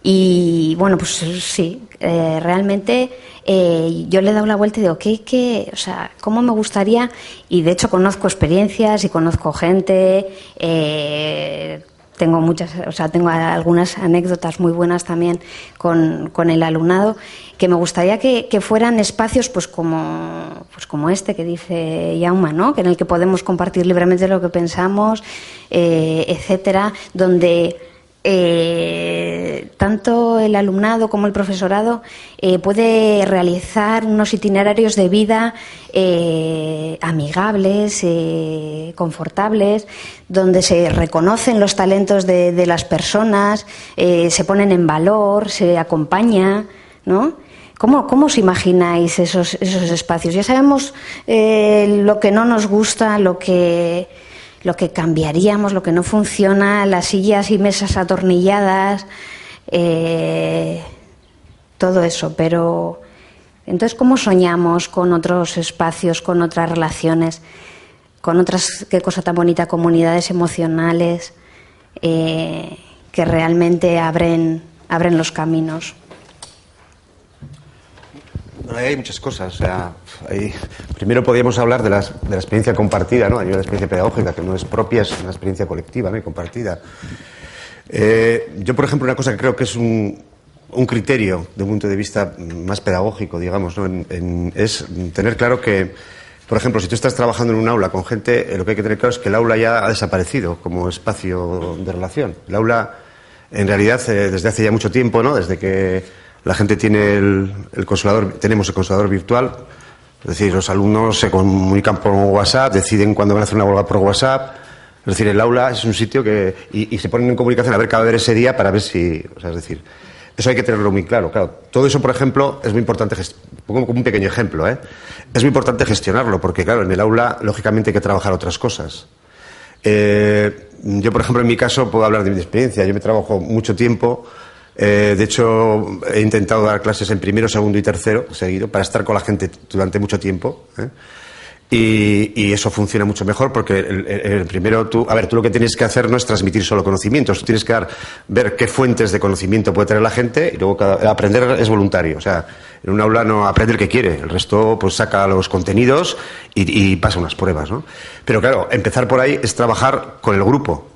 [SPEAKER 1] Y bueno, pues sí, eh, realmente eh, yo le he dado la vuelta y digo, ¿qué, o sea, ¿cómo me gustaría? Y de hecho conozco experiencias y conozco gente, eh, tengo muchas, o sea, tengo algunas anécdotas muy buenas también con, con el alumnado, que me gustaría que, que, fueran espacios pues como, pues como este que dice Yauma, ¿no? Que en el que podemos compartir libremente lo que pensamos, etcétera, donde eh, tanto el alumnado como el profesorado eh, puede realizar unos itinerarios de vida eh, amigables, eh, confortables, donde se reconocen los talentos de, las personas, se ponen en valor, se acompaña, ¿no? ¿Cómo, ¿Cómo, os imagináis esos, espacios? Ya sabemos lo que no nos gusta, lo que lo que cambiaríamos, lo que no funciona, las sillas y mesas atornilladas, eh, todo eso. Pero entonces, ¿cómo soñamos con otros espacios, con otras relaciones, con otras, qué cosa tan bonita, comunidades emocionales eh, que realmente abren, abren los caminos?
[SPEAKER 3] Hay muchas cosas. Primero podríamos hablar de, las, de, la experiencia compartida, ¿no? Hay una experiencia pedagógica que no es propia, es una experiencia colectiva, ¿no? Y compartida. Eh, yo, por ejemplo, una cosa que creo que es un, un criterio de un punto de vista más pedagógico, digamos, ¿no? es tener claro que, por ejemplo, si tú estás trabajando en un aula con gente, eh, lo que hay que tener claro es que el aula ya ha desaparecido como espacio de relación. El aula, en realidad, eh, desde hace ya mucho tiempo, ¿no? Desde que la gente tiene el, el, consolador, tenemos el consolador virtual, es decir, los alumnos se comunican por WhatsApp, deciden cuándo van a hacer una huelga por WhatsApp. Es decir, el aula es un sitio que. Y, se ponen en comunicación a ver qué va ese día para ver si. O sea, es decir, eso hay que tenerlo muy claro. Claro, todo eso, por ejemplo, es muy importante. Pongo como un pequeño ejemplo, ¿eh? Es muy importante gestionarlo, porque, claro, en el aula, lógicamente, hay que trabajar otras cosas. Eh, yo, por ejemplo, en mi caso, puedo hablar de mi experiencia. Yo me trabajo mucho tiempo eh, de hecho, he intentado dar clases en primero, segundo y tercero seguido para estar con la gente durante mucho tiempo. ¿eh? Y, eso funciona mucho mejor porque el, primero tú, a ver, tú lo que tienes que hacer no es transmitir solo conocimientos, tú tienes que ver qué fuentes de conocimiento puede tener la gente y luego aprender es voluntario. O sea, en un aula no aprende el que quiere, el resto pues saca los contenidos y, pasa unas pruebas, ¿no? Pero claro, empezar por ahí es trabajar con el grupo.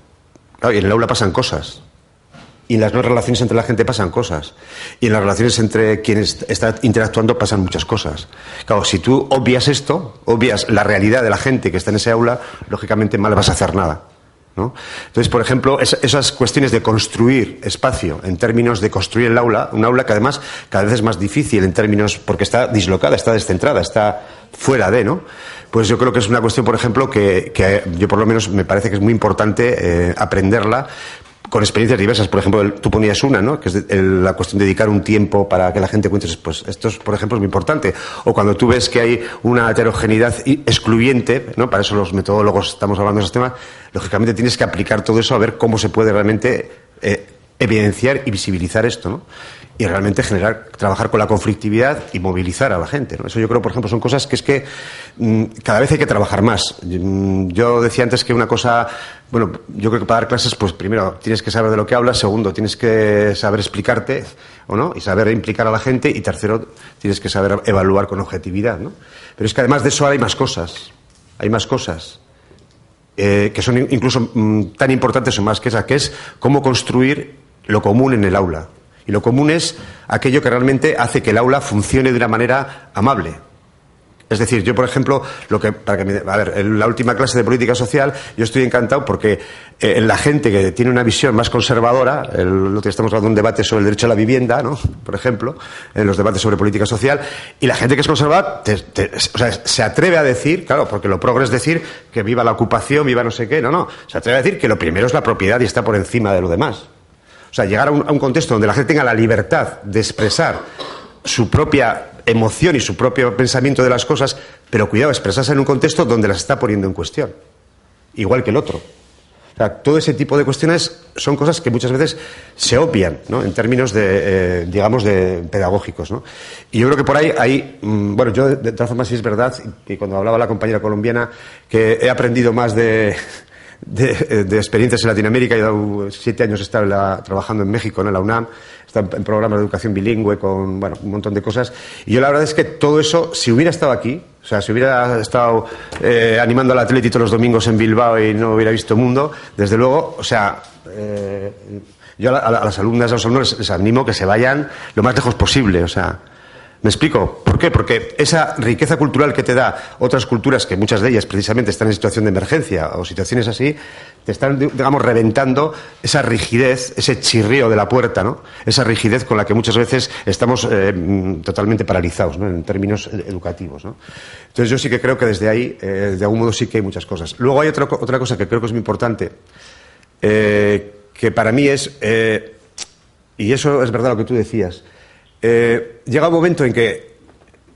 [SPEAKER 3] y en el aula pasan cosas. Y en las no relaciones entre la gente pasan cosas. Y en las relaciones entre quienes está interactuando pasan muchas cosas. Claro, si tú obvias esto, obvias la realidad de la gente que está en ese aula, lógicamente mal vas a hacer nada. ¿no? Entonces, por ejemplo, esas cuestiones de construir espacio en términos de construir el aula, un aula que además cada vez es más difícil en términos porque está dislocada, está descentrada, está fuera de, ¿no? Pues yo creo que es una cuestión, por ejemplo, que, yo por lo menos me parece que es muy importante eh, aprenderla, con experiencias diversas. Por ejemplo, tú ponías una, ¿no? Que es la cuestión de dedicar un tiempo para que la gente cuente. Pues esto, es, por ejemplo, es muy importante. O cuando tú ves que hay una heterogeneidad excluyente, ¿no? Para eso los metodólogos estamos hablando de esos temas, lógicamente tienes que aplicar todo eso a ver cómo se puede realmente eh, evidenciar y visibilizar esto, ¿no? y realmente generar, trabajar con la conflictividad y movilizar a la gente. ¿no? Eso yo creo, por ejemplo, son cosas que es que mm, cada vez hay que trabajar más. Mm, yo decía antes que una cosa, bueno, yo creo que para dar clases, pues primero tienes que saber de lo que hablas, segundo tienes que saber explicarte, ¿o no? Y saber implicar a la gente, y tercero tienes que saber evaluar con objetividad, ¿no? Pero es que además de eso hay más cosas, hay más cosas. Eh, que son incluso mm, tan importantes o más que esa, que es cómo construir lo común en el aula. Y lo común es aquello que realmente hace que el aula funcione de una manera amable. Es decir, yo, por ejemplo, lo que, para que me, a ver, en la última clase de política social, yo estoy encantado porque eh, la gente que tiene una visión más conservadora, lo que estamos hablando de un debate sobre el derecho a la vivienda, ¿no? Por ejemplo, en los debates sobre política social, y la gente que es conservadora o sea, se atreve a decir, claro, porque lo progres es decir que viva la ocupación, viva no sé qué, no, no, se atreve a decir que lo primero es la propiedad y está por encima de lo demás. O sea, llegar a un, contexto donde la gente tenga la libertad de expresar su propia emoción y su propio pensamiento de las cosas, pero cuidado, expresarse en un contexto donde las está poniendo en cuestión, igual que el otro. O sea, todo ese tipo de cuestiones son cosas que muchas veces se obvian, ¿no? En términos de, eh, digamos, de pedagógicos, ¿no? Y yo creo que por ahí, hay, mm, bueno, yo de todas formas sí es verdad, y cuando hablaba la compañera colombiana, que he aprendido más de, de, experiencias en Latinoamérica. He dado siete años estar trabajando en México, en la UNAM, está en programas de educación bilingüe, con bueno, un montón de cosas. Y yo la verdad es que todo eso, si hubiera estado aquí, o sea, si hubiera estado eh, animando al Atleti todos los domingos en Bilbao y no hubiera visto mundo, desde luego, o sea, eh, yo a, las alumnas a los alumnos les animo que se vayan lo más lejos posible, o sea, ¿Me explico? ¿Por qué? Porque esa riqueza cultural que te da otras culturas, que muchas de ellas precisamente están en situación de emergencia o situaciones así, te están, digamos, reventando esa rigidez, ese chirrío de la puerta, ¿no? Esa rigidez con la que muchas veces estamos eh, totalmente paralizados, ¿no? En términos educativos, ¿no? Entonces yo sí que creo que desde ahí, eh, de algún modo, sí que hay muchas cosas. Luego hay otra, otra cosa que creo que es muy importante, eh, que para mí es, y eso es verdad lo que tú decías, eh, llega un momento en que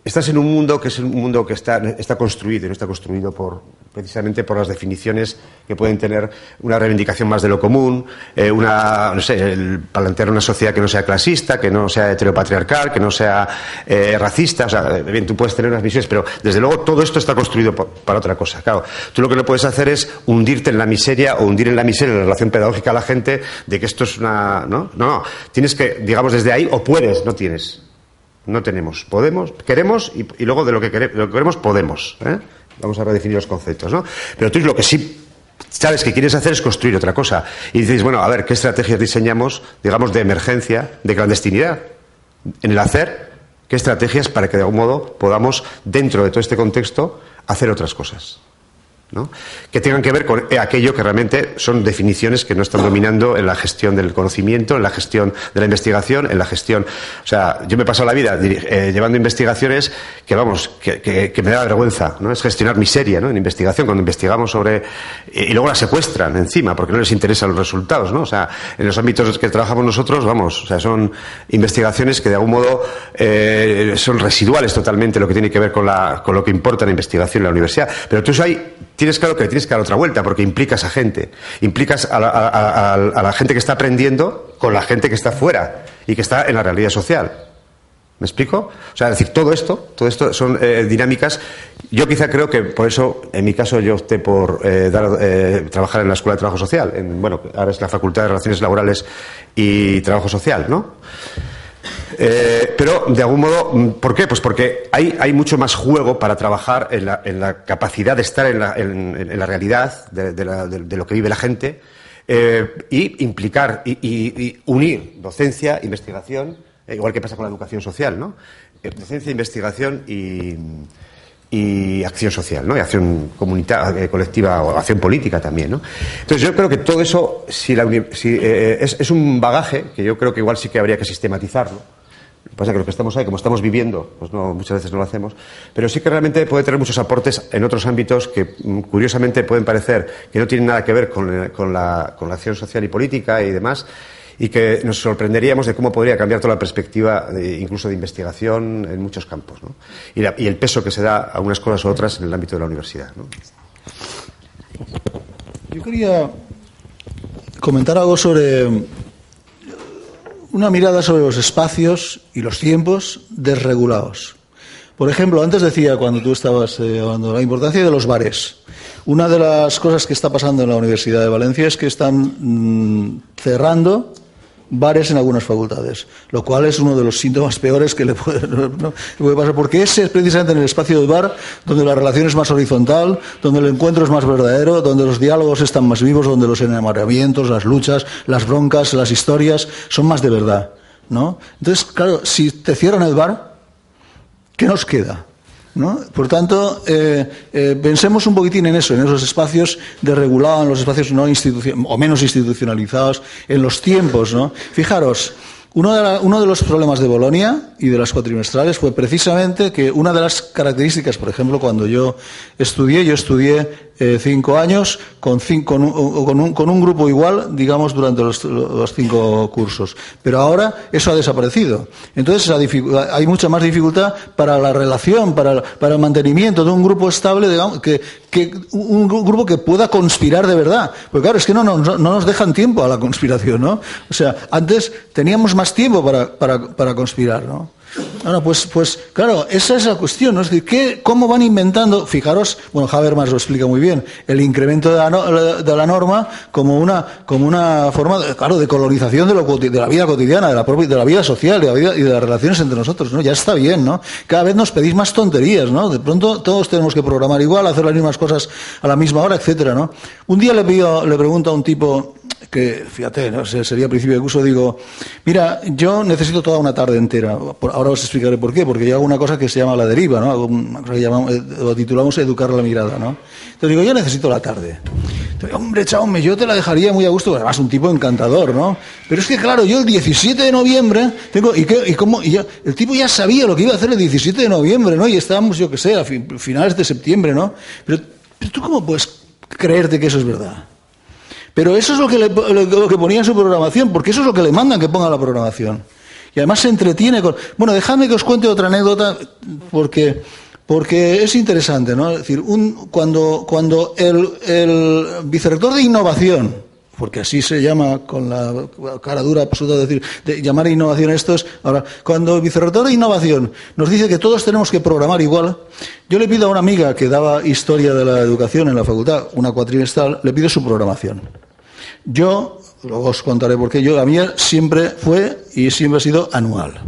[SPEAKER 3] estás en un mundo que es un mundo que está, está construido y no está construido por, precisamente por las definiciones que pueden tener una reivindicación más de lo común, eh, una, no sé, el plantear una sociedad que no sea clasista, que no sea heteropatriarcal, que no sea eh, racista. O sea, bien, tú puedes tener unas visiones, pero desde luego todo esto está construido para otra cosa. Claro, tú lo que no puedes hacer es hundirte en la miseria o hundir en la miseria la relación pedagógica a la gente de que esto es una. No, no, no. Tienes que, digamos, desde ahí, o puedes, no tienes. No tenemos. Podemos, queremos y, luego de lo que, queremos, lo que queremos podemos. ¿eh? Vamos a redefinir los conceptos, ¿no? Pero tú lo que sí sabes que quieres hacer es construir otra cosa. Y dices, bueno, a ver, ¿qué estrategias diseñamos, digamos, de emergencia, de clandestinidad? En el hacer, ¿qué estrategias para que de algún modo podamos, dentro de todo este contexto, hacer otras cosas? Que tengan que ver con aquello que realmente son definiciones que no están dominando en la gestión del conocimiento, en la gestión de la investigación, en la gestión. O sea, yo me he pasado la vida eh, llevando investigaciones que, vamos, que, me da vergüenza, ¿no? Es gestionar miseria, ¿no? En investigación, cuando investigamos sobre. Y, luego la secuestran encima, porque no les interesan los resultados, ¿no? O sea, en los ámbitos en los que trabajamos nosotros, vamos, o sea, son investigaciones que de algún modo eh, son residuales totalmente lo que tiene que ver con, la, con lo que importa la investigación en la universidad. Pero tú hay tienes claro que tienes que dar otra vuelta, porque implicas a gente. Implicas a la, gente que está aprendiendo con la gente que está fuera y que está en la realidad social. ¿Me explico? O sea, es decir, todo esto, todo esto son eh, dinámicas. Yo quizá creo que por eso, en mi caso, yo opté por eh, eh, trabajar en la Escuela de Trabajo Social. En, bueno, ahora es la Facultad de Relaciones Laborales y Trabajo Social, ¿no? Pero, de algún modo, ¿por qué? Pues porque hay, mucho más juego para trabajar en la, la capacidad de estar en la, en, la realidad de, lo que vive la gente y implicar y, unir docencia, investigación eh, igual que pasa con la educación social, ¿no? Eh, docencia, investigación y, acción social, ¿no? Y acción comunitaria, eh, colectiva o acción política también, ¿no? Entonces yo creo que todo eso, si, es, un bagaje que yo creo que igual sí que habría que sistematizarlo. Pasa que lo que estamos ahí, como estamos viviendo, pues no, muchas veces no lo hacemos, pero sí que realmente puede tener muchos aportes en otros ámbitos que mm, curiosamente pueden parecer que no tienen nada que ver con la acción social y política y demás, y que nos sorprenderíamos de cómo podría cambiar toda la perspectiva, incluso de investigación en muchos campos, ¿no? y, el peso que se da a unas cosas u otras en el ámbito de la universidad.
[SPEAKER 2] Yo quería comentar algo sobre una mirada sobre los espacios y los tiempos desregulados. Por ejemplo, antes decía cuando tú estabas eh, hablando la importancia de los bares. Una de las cosas que está pasando en la Universidad de Valencia es que están mm, cerrando bares en algunas facultades, lo cual es uno de los síntomas peores que le puede, pasar, porque ese es precisamente en el espacio del bar donde la relación es más horizontal, donde el encuentro es más verdadero, donde los diálogos están más vivos, donde los enamoramientos, las luchas, las broncas, las historias son más de verdad. ¿no? Entonces, claro, si te cierran el bar, ¿qué nos queda? Por tanto, eh, eh, pensemos un poquitín en eso, en esos espacios desregulados, en los espacios no o menos institucionalizados, en los tiempos. ¿no? Fijaros, uno de, uno de, los problemas de Bolonia y de las cuatrimestrales fue precisamente que una de las características, por ejemplo, cuando yo estudié, yo estudié eh, cinco años con, con, un, con, un, grupo igual, digamos, durante los, cinco cursos. Pero ahora eso ha desaparecido. Entonces hay mucha más dificultad para la relación, para, para el mantenimiento de un grupo estable, digamos, que, que un grupo que pueda conspirar de verdad. Porque claro, es que no, no, no nos dejan tiempo a la conspiración, ¿no? O sea, antes teníamos más tiempo para, para, conspirar, ¿no? Ahora, pues, pues claro, esa es la cuestión, ¿no? Es decir, ¿qué, ¿cómo van inventando? Fijaros, bueno, Habermas lo explica muy bien, el incremento de la, de la norma como una, como una forma, de, claro, de colonización de, lo, de la vida cotidiana, de la, propia, de la vida social de la vida, y de las relaciones entre nosotros, ¿no? Ya está bien, ¿no? Cada vez nos pedís más tonterías, ¿no? De pronto todos tenemos que programar igual, hacer las mismas cosas a la misma hora, etcétera, ¿no? Un día le, pido, le pregunto a un tipo que, fíjate, ¿no? sería principio de curso, digo, mira, yo necesito toda una tarde entera, ahora os explicaré por qué, porque yo hago una cosa que se llama la deriva, ¿no? una eh, lo titulamos educar la mirada, ¿no? Entonces digo, yo necesito la tarde. Hombre, chaume, yo te la dejaría muy a gusto, además un tipo encantador, ¿no? Pero es que, claro, yo el 17 de noviembre tengo, ¿y, y cómo? Y el tipo ya sabía lo que iba a hacer el 17 de noviembre, ¿no? Y estábamos, yo qué sé, a finales de septiembre, ¿no? Pero, pero tú cómo puedes creerte que eso es verdad? Pero eso es lo que, que ponía en su programación, porque eso es lo que le mandan que ponga la programación. Y además se entretiene con... Bueno, dejadme que os cuente otra anécdota, porque, porque es interesante, ¿no? Es decir, un, cuando, cuando el, el vicerrector de innovación, porque así se llama con la cara dura absoluta de decir, de llamar innovación esto es, ahora, cuando el vicerrector de innovación nos dice que todos tenemos que programar igual, yo le pido a una amiga que daba historia de la educación en la facultad, una cuatrimestral, le pido su programación. Yo, os contaré por qué, yo, la mía siempre fue y siempre ha sido anual.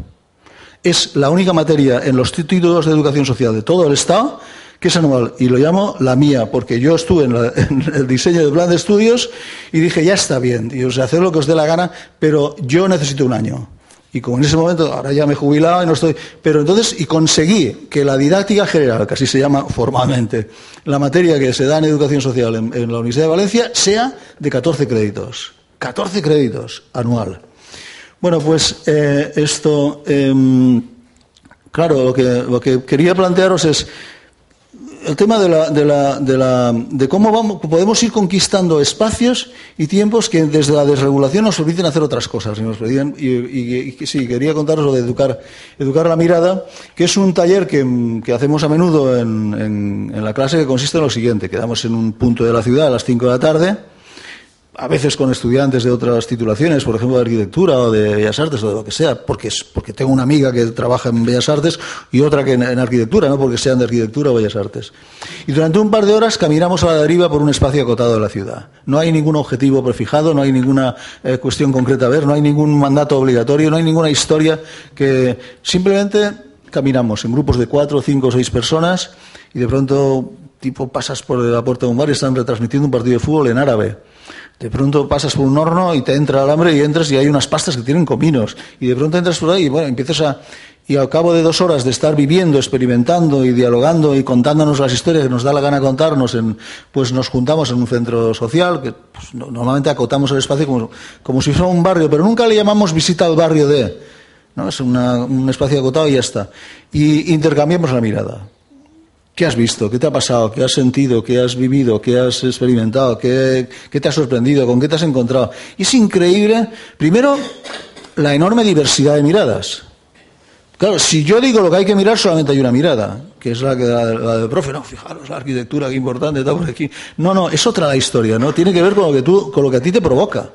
[SPEAKER 2] Es la única materia en los títulos de educación social de todo el Estado que es anual. Y lo llamo la mía, porque yo estuve en, el diseño del plan de estudios y dije, ya está bien, y os hacer lo que os dé la gana, pero yo necesito un año. Y como en ese momento, ahora ya me he jubilado y no estoy. Pero entonces, y conseguí que la didáctica general, que así se llama formalmente, la materia que se da en educación social en, la Universidad de Valencia, sea de 14 créditos. 14 créditos anual. Bueno, pues eh, esto, em, claro, lo que, lo que quería plantearos es el tema de, la, de, la, de, cómo podemos ir conquistando espacios y tiempos que desde la desregulación nos permiten hacer otras cosas. Y, nos pedían, y, sí, quería contaros lo de educar, educar la mirada, que es un taller que, que hacemos a menudo en, en, la clase que consiste en lo siguiente. Quedamos en un punto de la ciudad a las 5 de la tarde a veces con estudiantes de otras titulaciones, por ejemplo de arquitectura o de bellas artes o de lo que sea, porque, porque tengo una amiga que trabaja en bellas artes y otra que en, arquitectura, no porque sean de arquitectura o bellas artes. Y durante un par de horas caminamos a la deriva por un espacio acotado de la ciudad. No hay ningún objetivo prefijado, no hay ninguna eh, cuestión concreta a ver, no hay ningún mandato obligatorio, no hay ninguna historia que simplemente caminamos en grupos de cuatro, cinco o seis personas y de pronto tipo pasas por la puerta de un bar y están retransmitiendo un partido de fútbol en árabe de pronto pasas por un horno y te entra el hambre y entras y hay unas pastas que tienen cominos. Y de pronto entras por ahí y bueno, empiezas a... Y al cabo de dos horas de estar viviendo, experimentando y dialogando y contándonos las historias que nos da la gana contarnos, en, pues nos juntamos en un centro social, que pues, normalmente acotamos el espacio como, como si fuera un barrio, pero nunca le llamamos visita al barrio de... ¿no? Es un espacio acotado y ya está. Y intercambiamos la mirada. ¿Qué has visto? ¿Qué te ha pasado? ¿Qué has sentido? ¿Qué has vivido? ¿Qué has experimentado? ¿Qué, te ha sorprendido? ¿Con qué te has encontrado? Y es increíble, primero, la enorme diversidad de miradas. Claro, si yo digo lo que hay que mirar, solamente hay una mirada, que es la, que, del profe. No, fijaros, la arquitectura, qué importante está por aquí. No, no, es otra la historia, ¿no? Tiene que ver con lo que, tú, con lo que a ti te provoca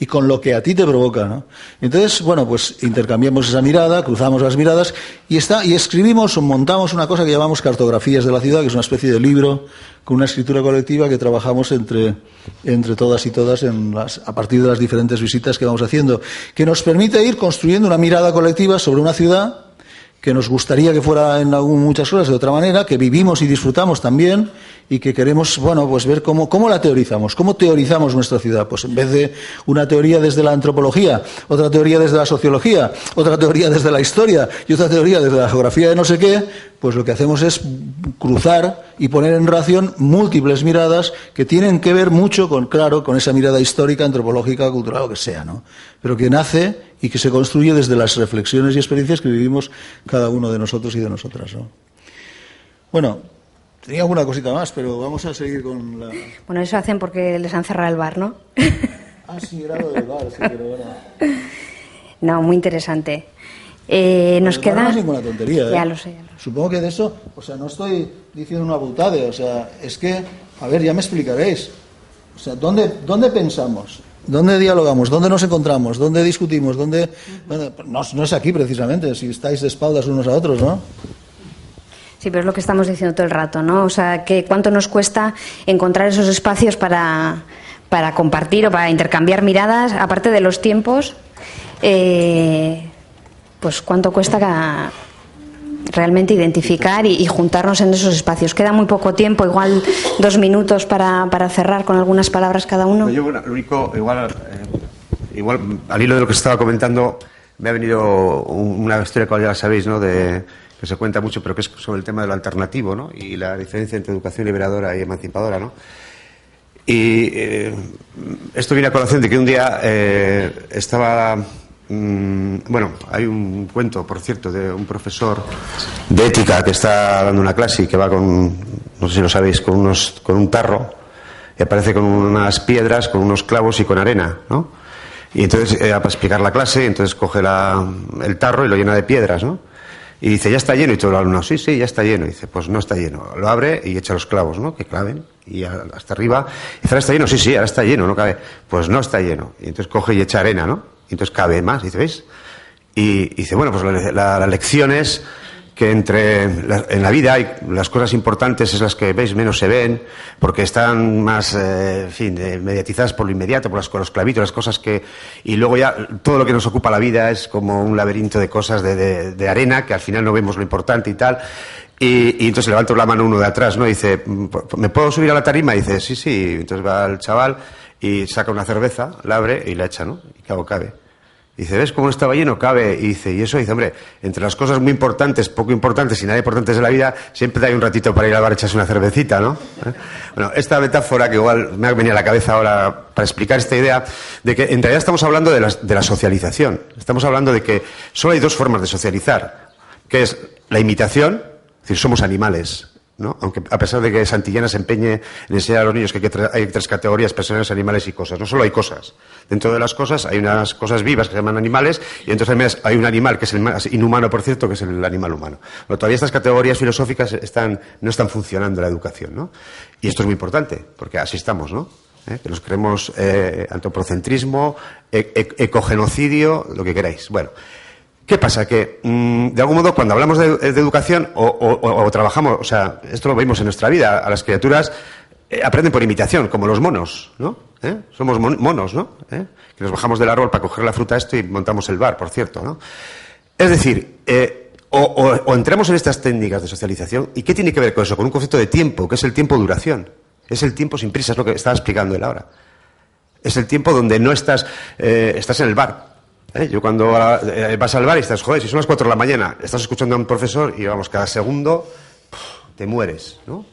[SPEAKER 2] y con lo que a ti te provoca. ¿no? Entonces, bueno, pues intercambiamos esa mirada, cruzamos las miradas y, está, y escribimos o montamos una cosa que llamamos cartografías de la ciudad, que es una especie de libro con una escritura colectiva que trabajamos entre, entre todas y todas en las, a partir de las diferentes visitas que vamos haciendo, que nos permite ir construyendo una mirada colectiva sobre una ciudad que nos gustaría que fuera en muchas horas de otra manera, que vivimos y disfrutamos también y que queremos, bueno, pues ver cómo, cómo la teorizamos, cómo teorizamos nuestra ciudad. Pues en vez de una teoría desde la antropología, otra teoría desde la sociología, otra teoría desde la historia y otra teoría desde la geografía de no sé qué, pues lo que hacemos es cruzar y poner en relación múltiples miradas que tienen que ver mucho con, claro, con esa mirada histórica, antropológica, cultural, o que sea, ¿no? Pero que nace y que se construye desde las reflexiones y experiencias que vivimos cada uno de nosotros y de nosotras, ¿no? Bueno, Tenía alguna cosita más, pero vamos a seguir con la...
[SPEAKER 1] Bueno, eso hacen porque les han cerrado el bar, ¿no?
[SPEAKER 2] ah, sí, era lo del bar, sí, pero bueno.
[SPEAKER 1] No, muy interesante. Eh, nos queda...
[SPEAKER 2] No es ninguna tontería, ¿eh?
[SPEAKER 1] Ya lo sé, ya lo sé.
[SPEAKER 2] Supongo que de eso, o sea, no estoy diciendo una butade, o sea, es que, a ver, ya me explicaréis. O sea, ¿dónde, dónde pensamos? ¿Dónde dialogamos? ¿Dónde nos encontramos? ¿Dónde discutimos? ¿Dónde... no, no es aquí precisamente, si estáis de espaldas unos a otros, ¿no?
[SPEAKER 1] Sí, pero es lo que estamos diciendo todo el rato, ¿no? O sea, que cuánto nos cuesta encontrar esos espacios para, para compartir o para intercambiar miradas, aparte de los tiempos, eh, pues cuánto cuesta realmente identificar y, juntarnos en esos espacios. Queda muy poco tiempo, igual dos minutos para, para cerrar con algunas palabras cada uno.
[SPEAKER 3] Yo, bueno, lo eh, igual al hilo de lo que estaba comentando, me ha venido una historia que ya sabéis, ¿no? De, que se cuenta mucho, pero que es sobre el tema de lo alternativo, ¿no? Y la diferencia entre educación liberadora y emancipadora, ¿no? Y eh, esto viene a colación de que un día eh, estaba. Mm, bueno, hay un cuento, por cierto, de un profesor de ética que está dando una clase y que va con, no sé si lo sabéis, con, unos, con un tarro y aparece con unas piedras, con unos clavos y con arena, ¿no? Y entonces, eh, para explicar la clase, entonces coge la, el tarro y lo llena de piedras, ¿no? Y dice, ya está lleno. Y todo el alumno, sí, sí, ya está lleno. Y dice, pues no está lleno. Lo abre y echa los clavos, ¿no? Que claven. Y hasta arriba. Y dice, ahora está lleno. Sí, sí, ahora está lleno, no cabe. Pues no está lleno. Y entonces coge y echa arena, ¿no? Y entonces cabe más. Dice, ¿veis? Y, dice, bueno, pues la lección es que entre en la vida hay las cosas importantes es las que veis menos se ven porque están más eh, en fin eh, mediatizadas por lo inmediato por las, los clavitos las cosas que y luego ya todo lo que nos ocupa la vida es como un laberinto de cosas de, de, arena que al final no vemos lo importante y tal. Y, y, entonces levanto la mano uno de atrás no y dice me puedo subir a la tarima y dice sí sí. Entonces va el chaval y saca una cerveza la abre y la echa no y cabo cabe dice, ¿ves cómo estaba lleno? Cabe. Y dice, y eso dice, hombre, entre las cosas muy importantes, poco importantes y nada importantes de la vida, siempre hay un ratito para ir al bar echarse una cervecita, ¿no? ¿Eh? Bueno, esta metáfora que igual me ha venido a la cabeza ahora para explicar esta idea de que en realidad estamos hablando de la, de la socialización. Estamos hablando de que solo hay dos formas de socializar, que es la imitación, es decir, somos animales. Aunque a pesar de que Santillana se empeñe en enseñar a los niños que hay, tres categorías, personas, animales y cosas. No solo hay cosas. Dentro de las cosas hay unas cosas vivas que se llaman animales y entonces hay un animal que es el más inhumano, por cierto, que es el animal humano. Pero todavía estas categorías filosóficas están, no están funcionando en la educación, ¿no? Y esto es muy importante, porque así estamos, ¿no? ¿eh? que nos creemos eh, antropocentrismo, e- e- ecogenocidio, lo que queráis. Bueno, ¿qué pasa? Que, mm, de algún modo, cuando hablamos de, educación o, trabajamos, o sea, esto lo vemos en nuestra vida, a las criaturas eh, aprenden por imitación, como los monos, ¿no? ¿Eh? Somos mon- monos, ¿no? ¿Eh? Que nos bajamos del árbol para coger la fruta esto y montamos el bar, por cierto, ¿no? Es decir, o, entramos en estas técnicas de socialización, ¿y qué tiene que ver con eso? Con un concepto de tiempo, que es el tiempo duración. Es el tiempo sin prisa, es lo que estaba explicando él ahora. Es el tiempo donde no estás, estás en el bar. ¿Eh? Yo cuando eh, vas al bar y estás, joder, si son las 4 de la mañana, estás escuchando a un profesor y vamos, cada segundo te mueres, ¿no?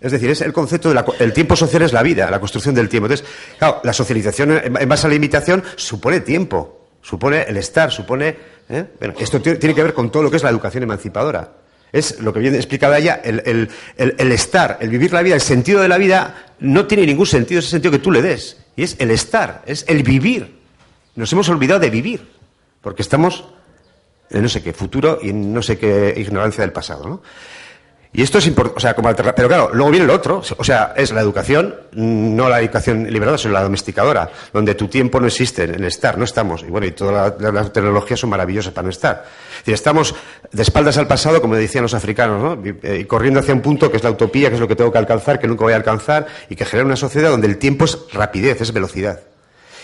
[SPEAKER 3] Es decir, es el concepto del tiempo social es la vida, la construcción del tiempo. Entonces, claro, la socialización en en base a la imitación supone tiempo, supone el estar, supone. ¿eh? Bueno, esto tiene que ver con todo lo que es la educación emancipadora. Es lo que viene explicada el, el- el- el estar, el vivir la vida, el sentido de la vida no tiene ningún sentido, ese sentido que tú le des. Y es el estar, es el vivir. Nos hemos olvidado de vivir, porque estamos en no sé qué futuro y en no sé qué ignorancia del pasado, ¿no? Y esto es importante, o sea, como alterna- pero claro, luego viene lo otro, o sea, es la educación, no la educación liberada, sino la domesticadora, donde tu tiempo no existe, en el estar, no estamos. Y bueno, y todas las tecnologías son maravillosas para no estar. Es decir, estamos de espaldas al pasado, como decían los africanos, ¿no? Y, eh, y corriendo hacia un punto que es la utopía, que es lo que tengo que alcanzar, que nunca voy a alcanzar, y que genera una sociedad donde el tiempo es rapidez, es velocidad.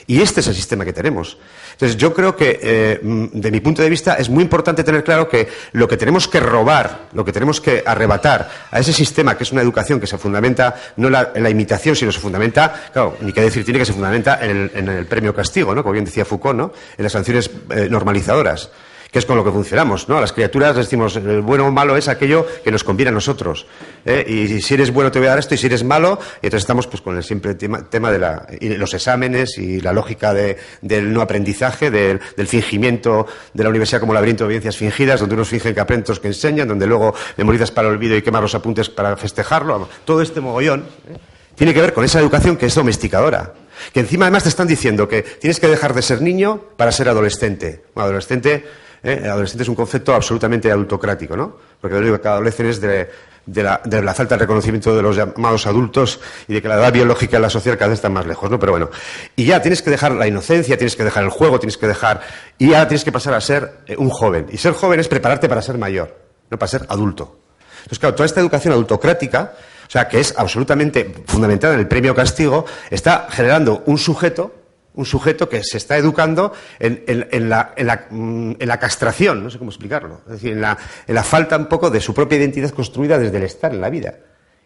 [SPEAKER 3] Y este es el sistema que tenemos. Entonces, yo creo que, eh, mm, de mi punto de vista, es muy importante tener claro que lo que tenemos que robar, lo que tenemos que arrebatar a ese sistema, que es una educación que se fundamenta no en la, imitación, sino se fundamenta, claro, ni qué decir tiene que se fundamenta en el, en el premio castigo, ¿no? Como bien decía Foucault, ¿no? En las sanciones eh, normalizadoras que es con lo que funcionamos, ¿no? A las criaturas decimos, el bueno o malo es aquello que nos conviene a nosotros. ¿eh? Y si eres bueno te voy a dar esto, y si eres malo, y entonces estamos pues con el siempre tema, de los exámenes y la lógica de- del no aprendizaje, del, fingimiento de la universidad como laberinto de evidencias fingidas, donde unos fingen que aprenden, otros que enseñan, donde luego memorizas para el olvido y quemas los apuntes para festejarlo. Todo este mogollón ¿eh? tiene que ver con esa educación que es domesticadora. Que encima además te están diciendo que tienes que dejar de ser niño para ser adolescente. Bueno, adolescente, ¿eh? Adolescente es un concepto absolutamente adultocrático, ¿no? Porque lo único que adolecen es de, de la, de la falta de reconocimiento de los llamados adultos y de que la edad biológica y la social cada vez están más lejos, ¿no? Pero bueno, y ya tienes que dejar la inocencia, tienes que dejar el juego, tienes que dejar. Y ya tienes que pasar a ser eh, un joven. Y ser joven es prepararte para ser mayor, no para ser adulto. Entonces, claro, toda esta educación adultocrática, o sea, que es absolutamente fundamentada en el premio castigo, está generando un sujeto, un sujeto que se está educando en, en- en la, en la- mm, la castración, no sé cómo explicarlo, es decir, en la, en la falta un poco de su propia identidad construida desde el estar en la vida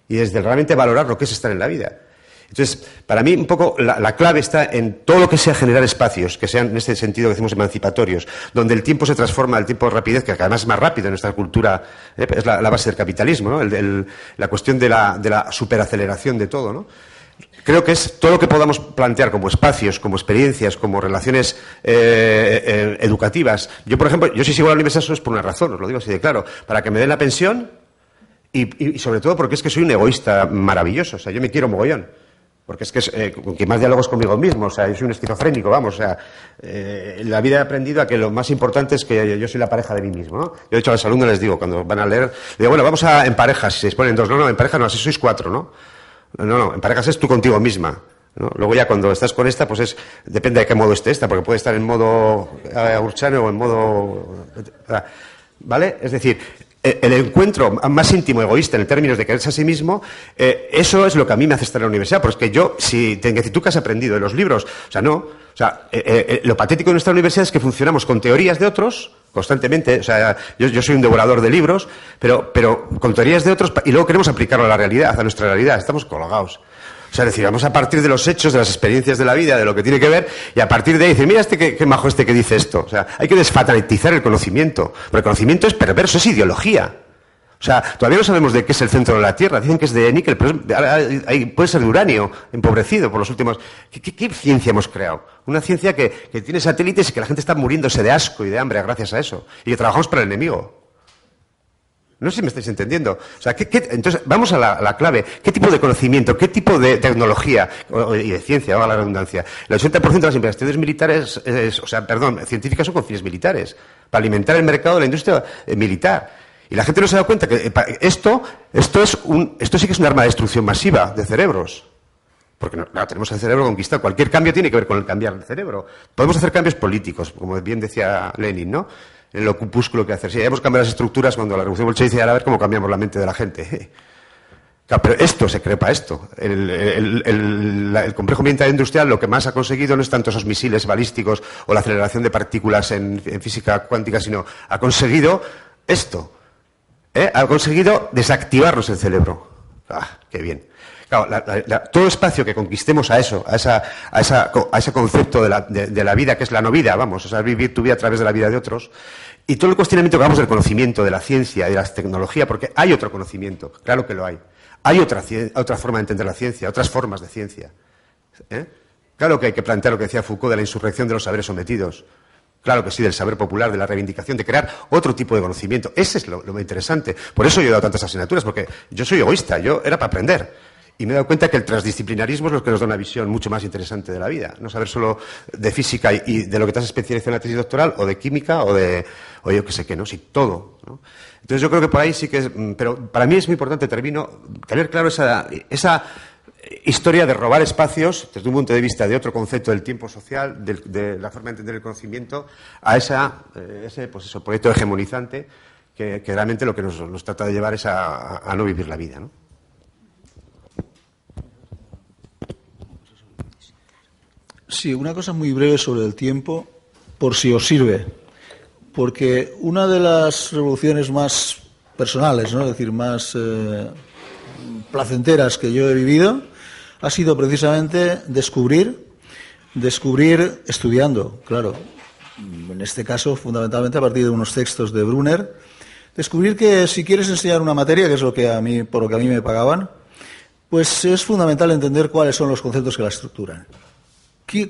[SPEAKER 3] y desde realmente valorar lo que es estar en la vida. Entonces, para mí, un poco la, la clave está en todo lo que sea generar espacios, que sean en este sentido que decimos emancipatorios, donde el tiempo se transforma, el tiempo de rapidez, que además es más rápido en nuestra cultura, eh, es la, base del capitalismo, ¿no? El- la cuestión de la, de la superaceleración de todo, ¿no? Creo que es todo lo que podamos plantear como espacios, como experiencias, como relaciones eh, eh, educativas. Yo, por ejemplo, yo si sigo a la universidad solo es por una razón, os lo digo así de claro, para que me den la pensión y, sobre todo porque es que soy un egoísta maravilloso, o sea, yo me quiero mogollón. Porque es que es, eh, quien más diálogos conmigo mismo, o sea, yo soy un esquizofrénico, vamos, o sea, eh, la vida he aprendido a que lo más importante es que yo soy la pareja de mí mismo, ¿no? Yo de hecho a los alumnos les digo, cuando van a leer, digo, bueno, vamos a, en parejas, si se disponen dos, no, no, en pareja no, así sois cuatro, ¿no? No, no, en parejas es tú contigo misma. ¿no? Luego ya cuando estás con esta, pues es, depende de qué modo esté esta, porque puede estar en modo eh, urchano o en modo... ¿Vale? Es decir, eh, el encuentro más íntimo, egoísta, en términos de quererse a sí mismo, eh, eso es lo que a mí me hace estar en la universidad, porque yo, si te decir, ¿tú qué has aprendido de los libros? O sea, no. O sea, eh, eh, lo patético de nuestra universidad es que funcionamos con teorías de otros constantemente. O sea, yo, yo soy un devorador de libros, pero, pero con teorías de otros, y luego queremos aplicarlo a la realidad, a nuestra realidad. Estamos colgados. O sea, es decir, vamos a partir de los hechos, de las experiencias de la vida, de lo que tiene que ver, y a partir de ahí decir, mira este qué, qué majo este que dice esto. O sea, hay que desfatalitizar el conocimiento. Porque el conocimiento es perverso, es ideología. O sea, todavía no sabemos de qué es el centro de la Tierra. Dicen que es de níquel, puede ser de uranio, empobrecido por los últimos... ¿Qué, ciencia hemos creado? Una ciencia que, que tiene satélites y que la gente está muriéndose de asco y de hambre gracias a eso. Y que trabajamos para el enemigo. No sé si me estáis entendiendo. O sea, ¿qué- entonces, vamos a la, a la clave. ¿Qué tipo de conocimiento, qué tipo de tecnología y de ciencia, valga la redundancia? El 80% de las investigaciones militares, es- o sea, perdón, científicas son con fines militares, para alimentar el mercado de la industria eh, militar. Y la gente no se da cuenta que eh, esto, esto, es un, esto sí que es un arma de destrucción masiva de cerebros. Porque no, tenemos el cerebro conquistado. Cualquier cambio tiene que ver con el cambiar el cerebro. Podemos hacer cambios políticos, como bien decía Lenin, ¿no? En lo cupúsculo que hacer. Si hemos cambiado las estructuras cuando la revolución bolchevique, ahora a ver cómo cambiamos la mente de la gente. pero esto se crepa esto. El, complejo militar industrial lo que más ha conseguido no es tanto esos misiles balísticos o la aceleración de partículas en, física cuántica, sino ha conseguido esto. ¿eh? Ha conseguido desactivarnos el cerebro. Ah, qué bien. Todo espacio que conquistemos a eso, a, ese concepto de la, vida que es la no vida, vamos, o sea, vivir tu vida a través de la vida de otros, y todo el cuestionamiento que hagamos del conocimiento, de la ciencia, de la tecnología, porque hay otro conocimiento, claro que lo hay. Hay otra, otra forma de entender la ciencia, otras formas de ciencia. ¿eh? Claro que hay que plantear lo que decía Foucault de la insurrección de los saberes sometidos. Claro que sí, del saber popular, de la reivindicación, de crear otro tipo de conocimiento. Ese es lo, lo interesante. Por eso yo he dado tantas asignaturas, porque yo soy egoísta, yo era para aprender. Y me he dado cuenta que el transdisciplinarismo es lo que nos da una visión mucho más interesante de la vida. No saber solo de física y, de lo que te has especializado en la tesis doctoral, o de química, o de, o yo qué sé qué, ¿no? Sí, todo. Entonces yo creo que por ahí sí que es, mm, pero para mí es muy importante, termino, tener claro esa, esa historia de robar espacios desde un punto de vista de otro concepto del tiempo social, de, la forma de entender el conocimiento, a esa, eh, ese pues eso, proyecto hegemonizante que, realmente lo que nos, trata de llevar es a, no vivir la vida. ¿no?
[SPEAKER 2] Sí, una cosa muy breve sobre el tiempo, por si os sirve porque una de las revoluciones más personales, ¿no? es decir, más eh, placenteras que yo he vivido, ha sido precisamente descubrir, descubrir estudiando, claro, en este caso fundamentalmente a partir de unos textos de Brunner, descubrir que si quieres enseñar una materia, que es lo que a mí, por lo que a mí me pagaban, pues es fundamental entender cuáles son los conceptos que la estructuran.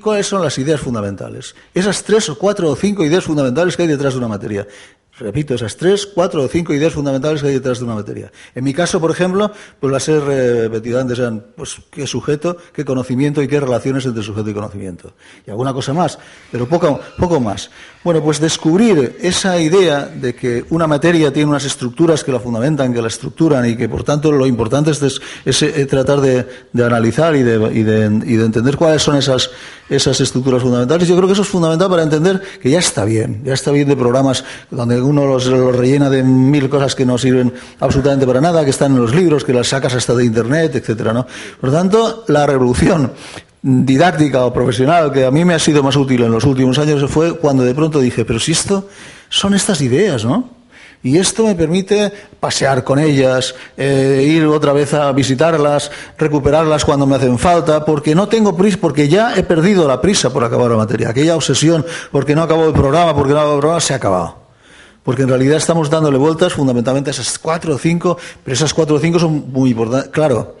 [SPEAKER 2] ¿Cuáles son las ideas fundamentales? Esas tres o cuatro o cinco ideas fundamentales que hay detrás de una materia. Repito, esas tres, cuatro o cinco ideas fundamentales que hay detrás de una materia. En mi caso, por ejemplo, pues las he repetido antes, eran pues, qué sujeto, qué conocimiento y qué relaciones entre sujeto y conocimiento. Y alguna cosa más, pero poco, poco más. Bueno, pues descubrir esa idea de que una materia tiene unas estructuras que la fundamentan, que la estructuran y que, por tanto, lo importante es, eh, tratar de, analizar y de, entender cuáles son esas, estructuras fundamentales. Yo creo que eso es fundamental para entender que ya está bien, ya está bien de programas donde uno los, rellena de mil cosas que no sirven absolutamente para nada, que están en los libros, que las sacas hasta de internet, etcétera, ¿no? Por tanto, la revolución didáctica o profesional que a mí me ha sido más útil en los últimos años fue cuando de pronto dije, pero si esto son estas ideas, ¿no? Y esto me permite pasear con ellas, eh, ir otra vez a visitarlas, recuperarlas cuando me hacen falta, porque no tengo prisa, porque ya he perdido la prisa por acabar la materia. Aquella obsesión, porque no acabo el programa, porque no acabo el programa, se ha acabado. Porque en realidad estamos dándole vueltas fundamentalmente a esas cuatro o cinco, pero esas cuatro o cinco son muy importantes. Claro,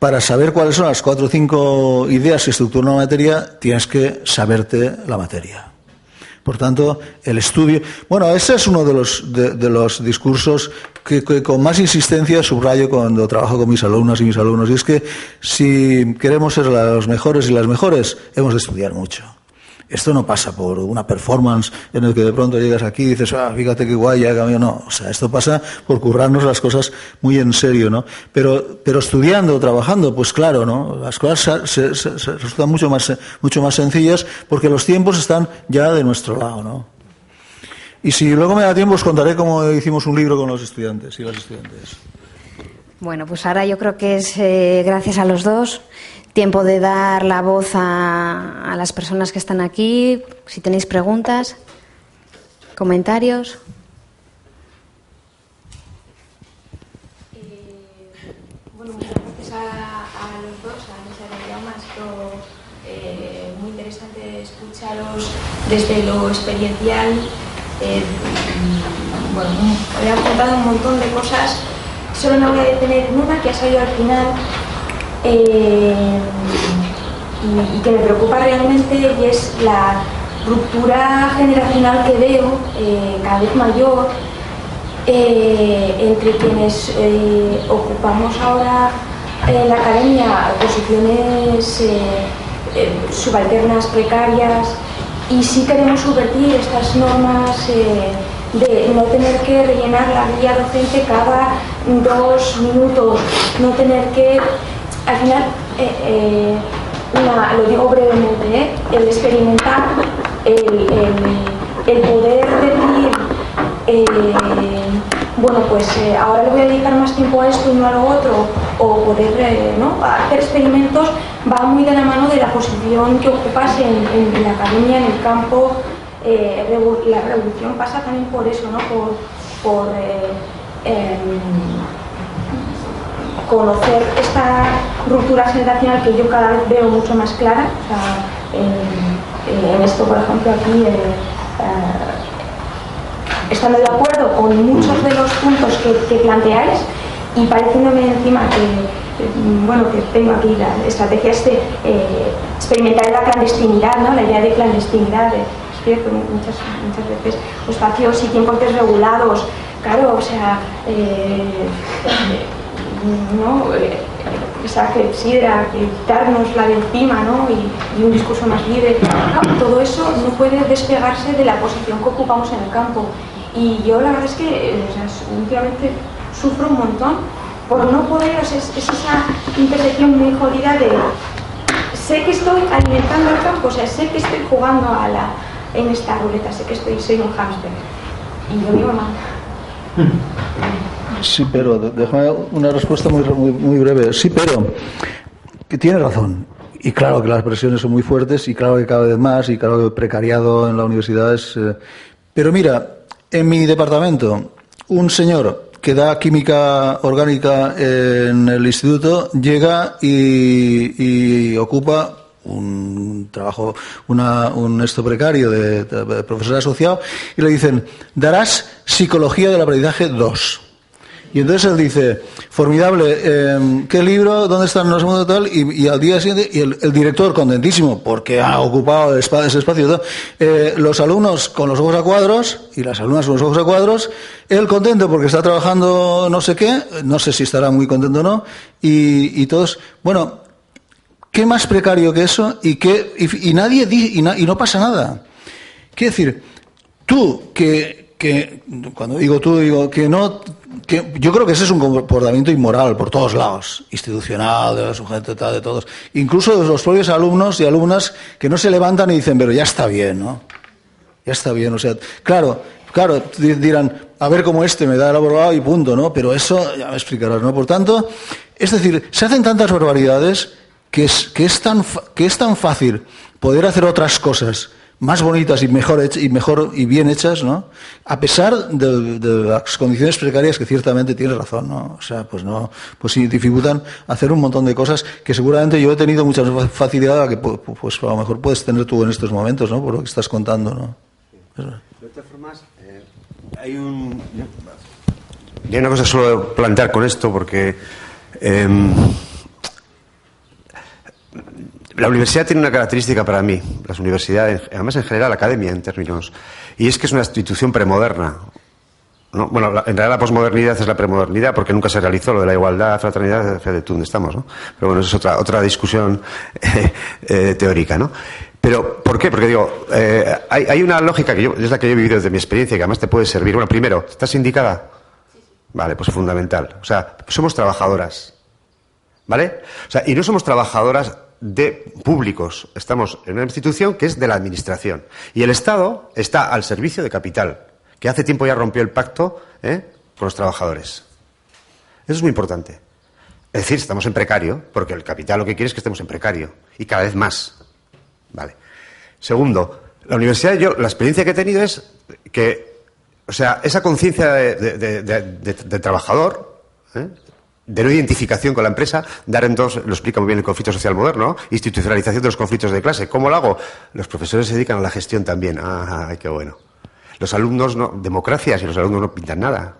[SPEAKER 2] para saber cuáles son las cuatro o cinco ideas que estructuran una materia, tienes que saberte la materia. Por tanto, el estudio. Bueno, ese es uno de los, de, los discursos que, con más insistencia subrayo cuando trabajo con mis alumnos y mis alumnos. Y es que si queremos ser los mejores y las mejores, hemos de estudiar mucho. Esto no pasa por una performance en el que de pronto llegas aquí y dices, ah, fíjate qué guay, ya cambió. No, o sea, esto pasa por currarnos las cosas muy en serio, ¿no? Pero, pero estudiando, trabajando, pues claro, ¿no? Las cosas se, resultan mucho más, mucho más sencillas porque los tiempos están ya de nuestro lado, ¿no? Y si luego me da tiempo, os contaré cómo hicimos un libro con los estudiantes y las estudiantes.
[SPEAKER 1] Bueno, pues ahora yo creo que es eh, gracias a los dos tiempo de dar la voz a, las personas que están aquí. Si tenéis preguntas, comentarios.
[SPEAKER 4] Eh, bueno, muchas gracias a, los dos, a Lisa y a Ha eh, muy interesante escucharos desde lo experiencial. Eh, bueno, he apuntado un montón de cosas. Solo me voy a detener en una que ha salido al final, eh, y, que me preocupa realmente y es la ruptura generacional que veo eh, cada vez mayor eh, entre quienes ocupamos ahora en la academia posiciones subalternas, precarias y si queremos subvertir estas normas de no tener que rellenar la guía docente cada dos minutos, no tener que al final, eh, eh, lo digo brevemente, ¿eh? el experimentar, el, el- el poder decir, bueno, pues ahora le voy a dedicar más tiempo a esto y no a lo otro, o poder hacer experimentos, va muy de la mano de la posición que ocupas en, la academia, en el campo. la revolución pasa también por eso, ¿no? por, por em, conocer esta ruptura generacional que yo cada vez veo mucho más clara. En, esto, por ejemplo, aquí, eh, eh, estando de acuerdo con muchos de los puntos que, planteáis y pareciéndome encima que, eh, bueno, que tengo aquí la estrategia este, eh, experimentar en la clandestinidad, ¿no? la idea de clandestinidad, de- es cierto, muchas, muchas veces espacios y tiempos desregulados, claro, o sea, ¿no? Eh, esa que quitárnosla de encima ¿no? y, un discurso más libre. Todo eso no puede despegarse de la posición que ocupamos en el campo. Y yo la verdad es que eh, últimamente sufro un montón por no poder, o sea, es, es esa intersección muy jodida de sé que estoy alimentando el campo, o sea, sé que estoy jugando a la, en esta ruleta, sé que estoy, soy un hámster. Y lo digo mal.
[SPEAKER 2] Sí, pero déjame una respuesta muy, muy, muy breve. Sí, pero que tiene razón. Y claro que las presiones son muy fuertes y claro que cada vez más y claro que precariado en la universidad es... eh, Pero mira, en mi departamento, un señor que da química orgánica en el instituto llega y, y ocupa un trabajo, una- un esto precario de, de profesor asociado y le dicen, darás psicología del aprendizaje 2. Y entonces él dice, formidable, eh, ¿qué libro? ¿Dónde están los mundos tal? Y, al día siguiente, y el, director contentísimo, porque ha ocupado ese espacio, eh, los alumnos con los ojos a cuadros y las alumnas con los ojos a cuadros, él contento porque está trabajando no sé qué, no sé si estará muy contento o no, y, todos, bueno, ¿qué más precario que eso? Y, qué, y, nadie di- y, y no pasa nada. Quiero decir, tú que, que cuando digo tú digo que no yo creo que ese es un comportamiento inmoral por todos lados institucional de la sujeto tal de todos incluso de los propios alumnos y alumnas que no se levantan y dicen pero ya está bien no ya está bien o sea claro claro di- dirán a ver cómo este me da el abogado y punto no pero eso ya me explicarás no por tanto es decir se hacen tantas barbaridades que es que es tan que es tan fácil poder hacer otras cosas más bonitas y mejor y mejor y bien hechas, ¿no? A pesar de, las condiciones precarias que ciertamente tienes razón, ¿no? O sea, pues no, pues sí dificultan hacer un montón de cosas que seguramente yo he tenido mucha facilidad a que pu- pu- pues a lo mejor puedes tener tú en estos momentos, ¿no? Por lo que estás contando, ¿no?
[SPEAKER 3] De todas formas, eh, hay un. Y una cosa que suelo plantear con esto, porque. em, la universidad tiene una característica para mí, las universidades, además en general la academia en términos, y es que es una institución premoderna. ¿no? Bueno, en realidad la posmodernidad es la premodernidad, porque nunca se realizó lo de la igualdad, fraternidad, de tú, ¿dónde estamos? ¿no? Pero bueno, eso es otra, otra discusión eh, eh, teórica. ¿no? Pero, ¿por qué? Porque digo, eh, hay, hay una lógica que yo, es la que yo he vivido desde mi experiencia y que además te puede servir. Bueno, primero, ¿estás indicada? Vale, pues fundamental. O sea, somos trabajadoras. ¿Vale? O sea, y no somos trabajadoras de públicos. Estamos en una institución que es de la administración. Y el Estado está al servicio de capital, que hace tiempo ya rompió el pacto ¿eh? con los trabajadores. Eso es muy importante. Es decir, estamos en precario, porque el capital lo que quiere es que estemos en precario. Y cada vez más. Vale. Segundo, la universidad, yo, la experiencia que he tenido es que, o sea, esa conciencia de, de- trabajador, ¿eh? De no identificación con la empresa, Darren Doss lo explica muy bien el conflicto social moderno, ¿no? institucionalización de los conflictos de clase. ¿Cómo lo hago? Los profesores se dedican a la gestión también. Ah, qué bueno. Los alumnos no, democracia, si los alumnos no pintan nada.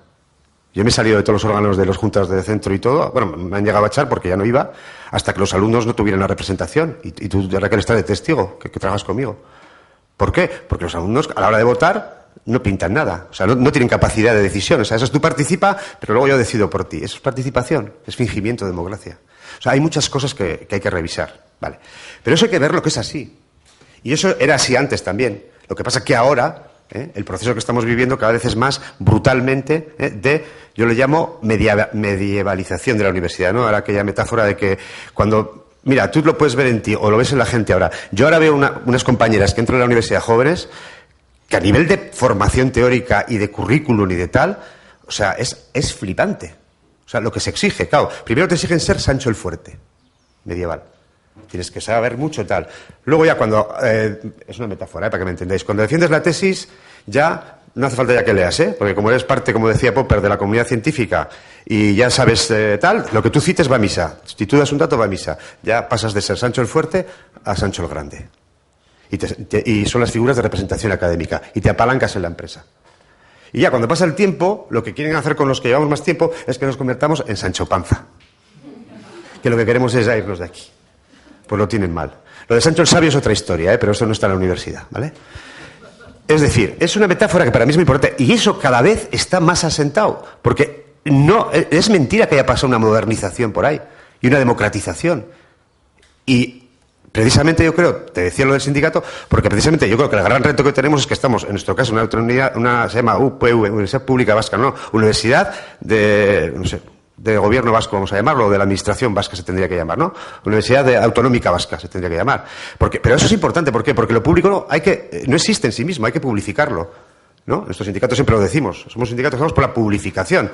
[SPEAKER 3] Yo me he salido de todos los órganos de los juntas de centro y todo. Bueno, me han llegado a echar porque ya no iba, hasta que los alumnos no tuvieran la representación. Y, y tú, Raquel, estás de testigo, que, que trabajas conmigo. ¿Por qué? Porque los alumnos, a la hora de votar, no pintan nada. O sea, no, tienen capacidad de decisión. O sea, eso es tú participa, pero luego yo decido por ti. Eso es participación, es fingimiento de democracia. O sea, hay muchas cosas que, que hay que revisar. Vale. Pero eso hay que ver lo que es así. Y eso era así antes también. Lo que pasa es que ahora ¿eh? El proceso que estamos viviendo cada vez es más brutalmente ¿eh? de, yo le llamo medievalización de la universidad, ¿no? Ahora aquella metáfora de que cuando Mira, tú lo puedes ver en ti o lo ves en la gente ahora. Yo ahora veo unas compañeras que entran a la universidad jóvenes que a nivel de formación teórica y de currículum y de tal, o sea, es, es flipante. O sea, lo que se exige, claro, primero te exigen ser Sancho el Fuerte, medieval. Tienes que saber mucho tal. Luego ya cuando, eh, es una metáfora, eh, para que me entendáis, cuando defiendes la tesis, ya no hace falta ya que leas, ¿eh? porque como eres parte, como decía Popper, de la comunidad científica y ya sabes eh, tal, lo que tú cites va a misa. Si tú das un dato, va a misa. Ya pasas de ser Sancho el Fuerte a Sancho el Grande. Y, son las figuras de representación académica. Y te apalancas en la empresa. Y ya cuando pasa el tiempo, lo que quieren hacer con los que llevamos más tiempo es que nos convertamos en Sancho Panza. Que lo que queremos es irnos de aquí. Pues lo tienen mal. Lo de Sancho el Sabio es otra historia, ¿eh? pero eso no está en la universidad, ¿vale? Es decir, es una metáfora que para mí es muy importante y eso cada vez está más asentado, porque no es mentira que haya pasado una modernización por ahí y una democratización. Y precisamente yo creo, te decía lo del sindicato, porque precisamente yo creo que el gran reto que tenemos es que estamos, en nuestro caso, una autonomía, una se llama UPV, Universidad Pública Vasca, no, Universidad de, no sé, de gobierno vasco, vamos a llamarlo, o de la administración vasca se tendría que llamar, ¿no? Universidad de Autonómica Vasca se tendría que llamar. Porque, pero eso es importante, ¿por qué? Porque lo público no, hay que, no existe en sí mismo, hay que publicitarlo. ¿no? Nuestros sindicatos siempre lo decimos, somos sindicatos que por la publificación.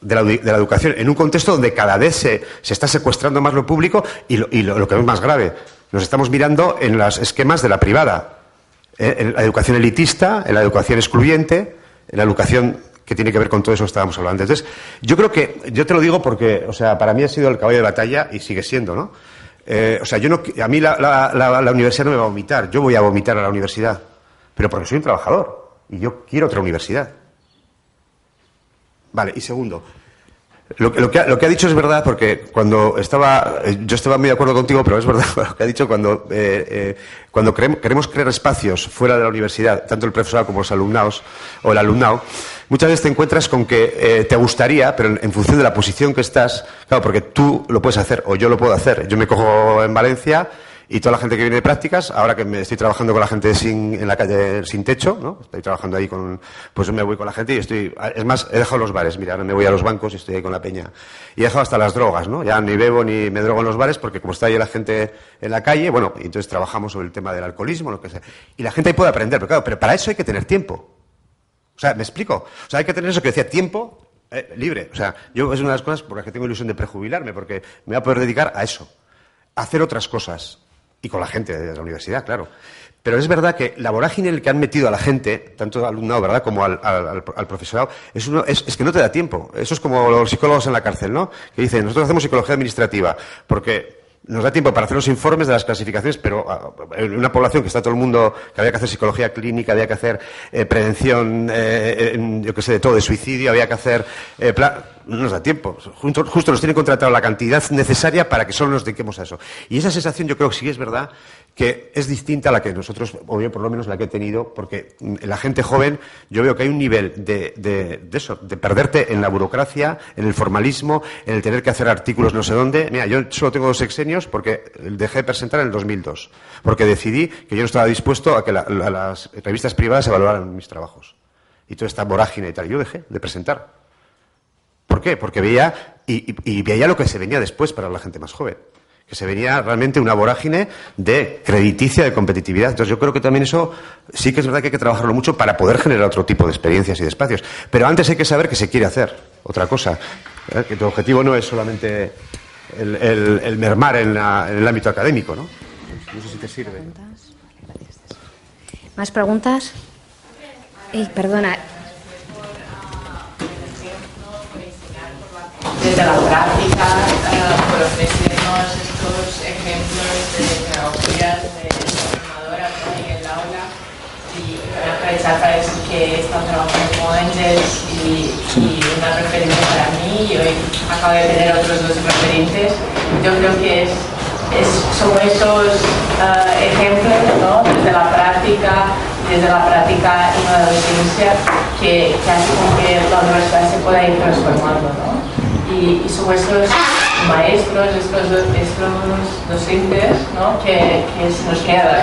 [SPEAKER 3] De la, de la, educación, en un contexto donde cada vez se, se está secuestrando más lo público y, lo, y lo, que es más grave, nos estamos mirando en los esquemas de la privada, ¿eh? en la educación elitista, en la educación excluyente, en la educación que tiene que ver con todo eso que estábamos hablando. Entonces, yo creo que, yo te lo digo porque, o sea, para mí ha sido el caballo de batalla y sigue siendo, ¿no? Eh, o sea, yo no, a mí la, la, universidad no me va a vomitar, yo voy a vomitar a la universidad, pero porque soy un trabajador y yo quiero otra universidad. Vale, y segundo, lo, que ha, lo, que ha, dicho es verdad, porque cuando estaba, eh, yo estaba muy de acuerdo contigo, pero es verdad lo que ha dicho cuando, eh, eh, cuando queremos, crear espacios fuera de la universidad, tanto el profesorado como los alumnados o el alumnado, muchas veces te encuentras con que te gustaría, pero en, función de la posición que estás, claro, porque tú lo puedes hacer o yo lo puedo hacer. Yo me cojo en Valencia y toda la gente que viene de prácticas, ahora que me estoy trabajando con la gente sin, en la calle sin techo, ¿no? Estoy trabajando ahí con, pues me voy con la gente y estoy, es más, he dejado los bares, mira, ahora me voy a los bancos y estoy ahí con la peña. Y he dejado hasta las drogas, ¿no? Ya ni bebo ni me drogo en los bares porque como está ahí la gente en la calle, bueno, y entonces trabajamos sobre el tema del alcoholismo, lo que sea. Y la gente ahí puede aprender, pero claro, pero para eso hay que tener tiempo. O sea, ¿me explico? O sea, hay que tener eso que decía, tiempo eh, libre. O sea, yo es una de las cosas por las que tengo ilusión de prejubilarme, porque me voy a poder dedicar a eso, a hacer otras cosas y con la gente de la universidad, claro. Pero es verdad que la vorágine en el que han metido a la gente, tanto al alumnado, ¿verdad?, como al, al, profesorado, es, uno, es, que no te da tiempo. Eso es como los psicólogos en la cárcel, ¿no? Que dicen, nosotros hacemos psicología administrativa, porque nos da tiempo para hacer los informes de las clasificaciones, pero ah, en una población que está todo el mundo, que había que hacer psicología clínica, había que hacer eh, prevención, eh, yo qué sé, de todo, de suicidio, había que hacer... Eh, no nos da tiempo. Justo, justo nos tienen contratado la cantidad necesaria para que solo nos dediquemos a eso. Y esa sensación yo creo que sí es verdad que es distinta a la que nosotros, o yo por lo menos la que he tenido, porque la gente joven, yo veo que hay un nivel de, de, eso, de perderte en la burocracia, en el formalismo, en el tener que hacer artículos no sé dónde. Mira, yo solo tengo dos sexenios porque dejé de presentar en el 2002, porque decidí que yo no estaba dispuesto a que las revistas privadas evaluaran mis trabajos. Y toda esta vorágine y tal. Yo dejé de presentar. ¿Por qué? Porque veía, y, y veía lo que se venía después para la gente más joven que se venía realmente una vorágine de crediticia, de competitividad. Entonces yo creo que también eso sí que es verdad que hay que trabajarlo mucho para poder generar otro tipo de experiencias y de espacios. Pero antes hay que saber que se quiere hacer otra cosa, ¿eh? que tu objetivo no es solamente el, mermar en, el ámbito académico, ¿no? No sé si te sirve.
[SPEAKER 1] ¿Más preguntas? perdona,
[SPEAKER 5] desde la práctica eh, por ofrecernos estos ejemplos de pedagogías de formadoras en el aula y aprovechar para decir que estado trabajando como Angels y, y, una referencia para mí y hoy acabo de tener otros dos referentes. Yo creo que es, es son estos uh, ejemplos ¿no? desde la práctica desde la práctica y la docencia que, que hace con que la universidad se pueda ir transformando. ¿no? Y, y son estos maestros, estos, estos docentes ¿no? que, que se nos quedan,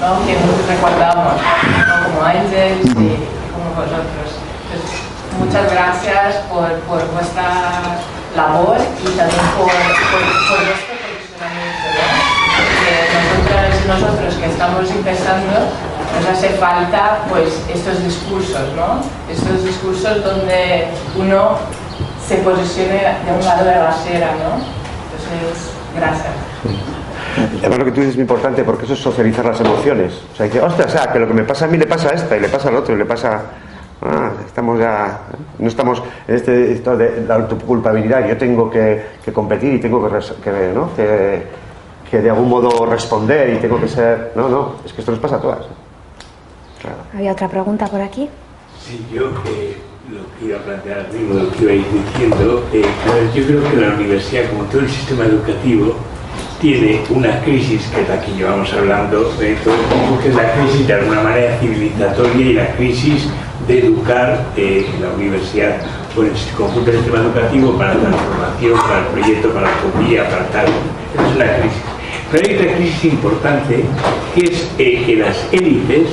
[SPEAKER 5] ¿no? que nos recordamos, ¿no? como Ángel y como vosotros. Entonces, muchas gracias por, por, vuestra labor y también por, por, por vuestro profesionamiento. ¿no? Que nosotros, nosotros que estamos empezando, nos hace falta pues estos discursos, ¿no? Estos discursos donde uno se posicione de un lado de la acera, ¿no? Entonces, gracias.
[SPEAKER 3] Además, lo que tú dices es muy importante porque eso es socializar las emociones. O sea, dice, ostras, ah, que lo que me pasa a mí le pasa a esta y le pasa al otro y le pasa. Ah, estamos ya. No estamos en este estado de la autoculpabilidad. Yo tengo que, que competir y tengo que, que, ¿no? que, que de algún modo responder y tengo que ser. No, no, es que esto nos pasa a todas.
[SPEAKER 1] Claro. ¿Había otra pregunta por aquí?
[SPEAKER 6] Sí, yo eh, lo que iba a plantear mismo lo que ibais diciendo, eh, yo creo que la universidad, como todo el sistema educativo, tiene una crisis, que es la que llevamos hablando, de todo que es la crisis de alguna manera civilizatoria y la crisis de educar eh, en la universidad en el conjunto del sistema educativo para la transformación, para el proyecto, para la utopía, para tal. Es una crisis. Pero hay otra crisis importante, que es eh, que las élites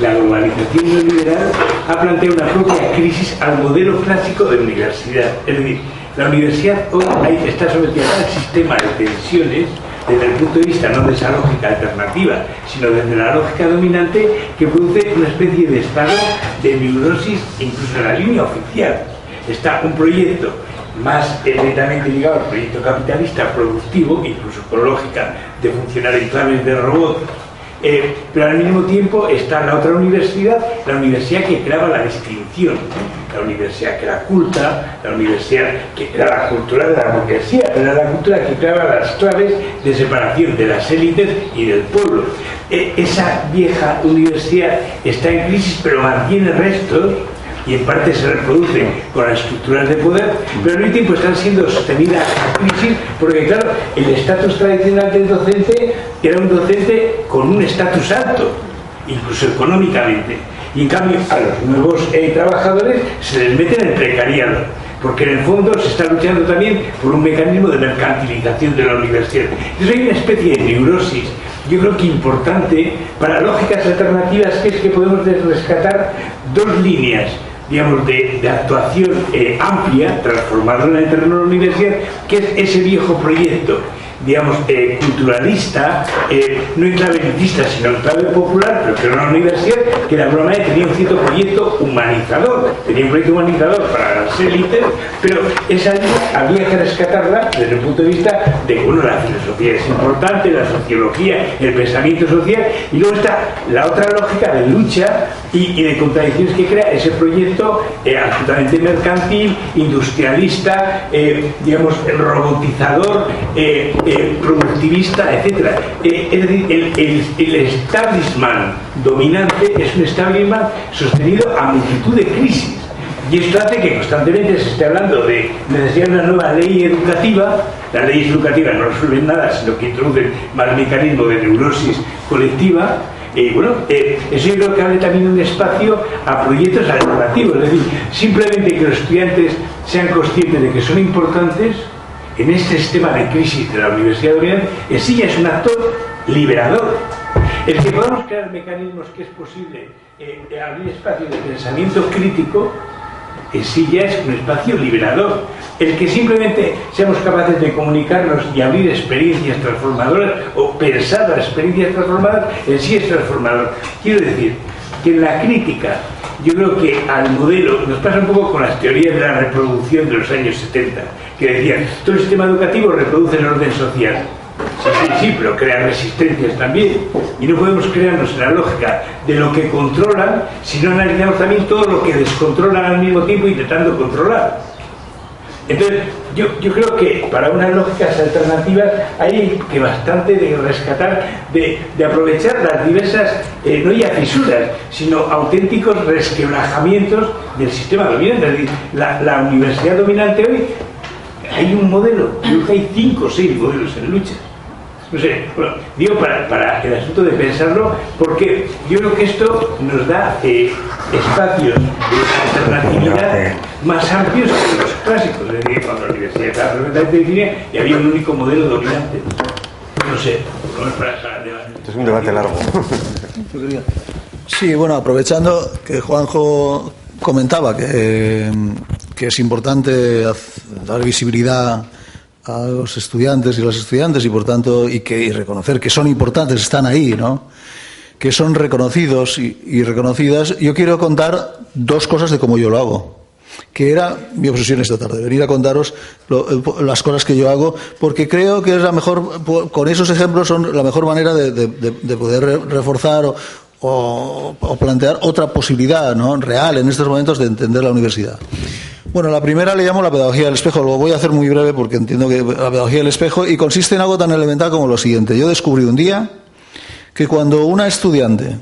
[SPEAKER 6] la globalización neoliberal ha planteado una propia crisis al modelo clásico de universidad. Es decir, la universidad hoy está sometida al sistema de tensiones desde el punto de vista no de esa lógica alternativa, sino desde la lógica dominante que produce una especie de estado de neurosis incluso en la línea oficial. Está un proyecto más netamente ligado al proyecto capitalista productivo, incluso con lógica de funcionar en claves de robot eh, pero al mismo tiempo está la otra universidad, la universidad que creaba la distinción, la universidad que era culta, la universidad que era la cultura de la burguesía, era la cultura que creaba las claves de separación de las élites y del pueblo. Eh, esa vieja universidad está en crisis, pero mantiene restos y en parte se reproducen con las estructuras de poder, pero al mismo tiempo están siendo sostenidas crisis porque, claro, el estatus tradicional del docente era un docente con un estatus alto, incluso económicamente. Y en cambio a los nuevos eh, trabajadores se les mete en el precariado, porque en el fondo se está luchando también por un mecanismo de mercantilización de la universidad. Entonces hay una especie de neurosis yo creo que importante para lógicas alternativas que es que podemos rescatar dos líneas digamos, de, actuación eh, amplia, transformarlo en el terreno de la universidad, que es ese viejo proyecto digamos, eh, culturalista, eh, no en clave elitista, sino en clave popular, pero que era una universidad que alguna manera tenía un cierto proyecto humanizador, tenía un proyecto humanizador para las élites, pero esa había que rescatarla desde el punto de vista de que, bueno, la filosofía es importante, la sociología, el pensamiento social, y luego está la otra lógica de lucha y, de contradicciones que crea ese proyecto eh, absolutamente mercantil, industrialista, digamos, robotizador, eh, productivista, etc. Eh, es decir, el, establishment dominante es un establishment sostenido a multitud de crisis. Y esto hace que constantemente se esté hablando de necesidad de una nueva ley educativa. Las leyes educativas no resuelven nada, sino que introducen más mecanismo de neurosis colectiva. Y bueno, eh, eso yo creo que abre también un espacio a proyectos alternativos. Es decir, simplemente que los estudiantes sean conscientes de que son importantes en este sistema de crisis de la Universidad de Oviedo, en sí ya es un actor liberador. El que podamos crear mecanismos que es posible eh, abrir espacio de pensamiento crítico, en sí ya es un espacio liberador. El que simplemente seamos capaces de comunicarnos y abrir experiencias transformadoras o pensar las experiencias transformadoras, en sí es transformador. Quiero decir que en la crítica yo creo que al modelo, nos pasa un poco con las teorías de la reproducción de los años 70, que decían, todo el sistema educativo reproduce el orden social. Sí, sí, sí, pero crea resistencias también. Y no podemos crearnos la lógica de lo que controlan si no analizamos también todo lo que descontrolan al mismo tiempo intentando controlar. Entonces, yo, yo, creo que para unas lógicas alternativas hay que bastante de rescatar, de, de aprovechar las diversas, eh, no ya fisuras, sino auténticos resquebrajamientos del sistema dominante. Es decir, la universidad dominante hoy, hay un modelo, creo que hay cinco o seis modelos en lucha. No sé, bueno, digo para, para, el asunto de pensarlo, porque yo creo que esto nos da eh, espacios de alternatividad más amplios que los clásicos. Es decir, cuando la universidad estaba perfectamente definida y había un único modelo dominante. No sé, no es para de
[SPEAKER 3] Es un debate largo.
[SPEAKER 2] Sí, bueno, aprovechando que Juanjo comentaba que, que es importante dar visibilidad a los estudiantes y las estudiantes y por tanto y que y reconocer que son importantes, están ahí, ¿no? Que son reconocidos y, y reconocidas. Yo quiero contar dos cosas de cómo yo lo hago. Que era mi obsesión esta tarde, venir a contaros lo- el- las cosas que yo hago, porque creo que es la mejor, con esos ejemplos son la mejor manera de, de- de- de poder re- reforzar o, o- o plantear otra posibilidad ¿no? real en estos momentos de entender la universidad. Bueno, la primera le llamo la pedagogía del espejo, lo voy a hacer muy breve porque entiendo que la pedagogía del espejo y consiste en algo tan elemental como lo siguiente. Yo descubrí un día que cuando una estudiante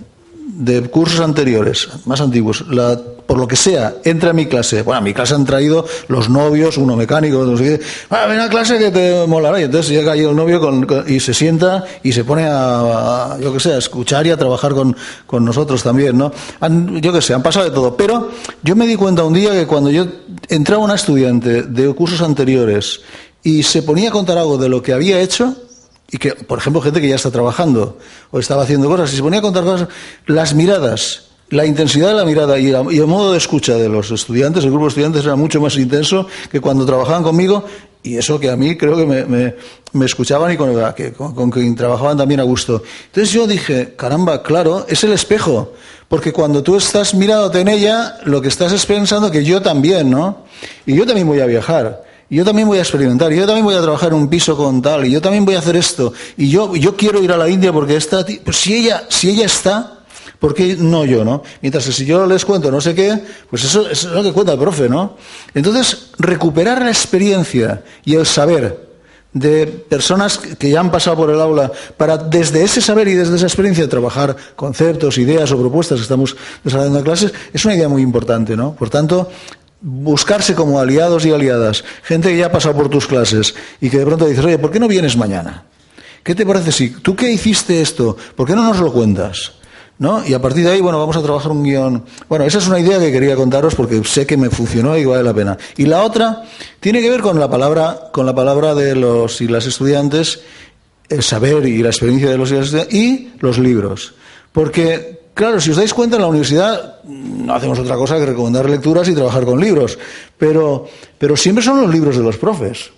[SPEAKER 2] de cursos anteriores, más antiguos, la- por lo que sea, entra a mi clase, bueno, a mi clase han traído los novios, uno mecánico, no sé ah, ven a clase que te molará, y entonces llega ahí el novio con- y se sienta y se pone a, yo que sé, a escuchar y a trabajar con, con nosotros también, ¿no? Yo que sé, han pasado de todo, pero yo me di cuenta un día que cuando yo entraba una estudiante de cursos anteriores y se ponía a contar algo de lo que había hecho, y que, por ejemplo, gente que ya está trabajando o estaba haciendo cosas, y se ponía a contar cosas, las miradas, la intensidad de la mirada y, el modo de escucha de los estudiantes, el grupo de estudiantes era mucho más intenso que cuando trabajaban conmigo, y eso que a mí creo que me, escuchaban y con, que, con quien trabajaban también a gusto. Entonces yo dije, caramba, claro, es el espejo, porque cuando tú estás mirándote en ella, lo que estás es pensando que yo también, ¿no? Y yo también voy a viajar. Y yo también voy a experimentar, yo también voy a trabajar en un piso con tal, y yo también voy a hacer esto, y yo, yo quiero ir a la India porque esta, pues si ella, si ella está, ¿por qué no yo, no? Mientras que si yo les cuento no sé qué, pues eso, eso es lo que cuenta el profe, ¿no? Entonces, recuperar la experiencia y el saber de personas que ya han pasado por el aula para desde ese saber y desde esa experiencia trabajar conceptos, ideas o propuestas que estamos desarrollando en clases es una idea muy importante, ¿no? Por tanto, buscarse como aliados y aliadas, gente que ya ha pasado por tus clases y que de pronto dices, oye, ¿por qué no vienes mañana? ¿Qué te parece si tú qué hiciste esto? ¿Por qué no nos lo cuentas? ¿No? Y a partir de ahí, bueno, vamos a trabajar un guion. Bueno, esa es una idea que quería contaros porque sé que me funcionó y vale la pena. Y la otra tiene que ver con la palabra, con la palabra de los y las estudiantes, el saber y la experiencia de los y las estudiantes y los libros. Porque, claro, si os dais cuenta, en la universidad no hacemos otra cosa que recomendar lecturas y trabajar con libros. Pero, pero siempre son los libros de los profes.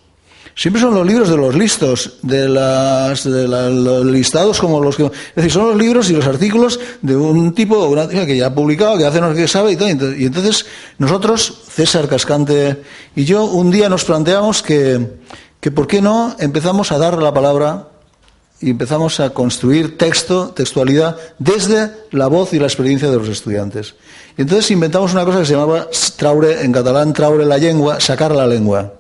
[SPEAKER 2] Siempre son los libros de los listos, de, los listados como los que... Es decir, son los libros y los artículos de un tipo una que ya ha publicado, que hace no sé qué sabe y tal. Y entonces nosotros, César Cascante y yo, un día nos planteamos que, que ¿por qué no empezamos a dar la palabra y empezamos a construir texto, textualidad, desde la voz y la experiencia de los estudiantes. Y entonces inventamos una cosa que se llamaba traure, en catalán, traure la lengua, sacar la lengua.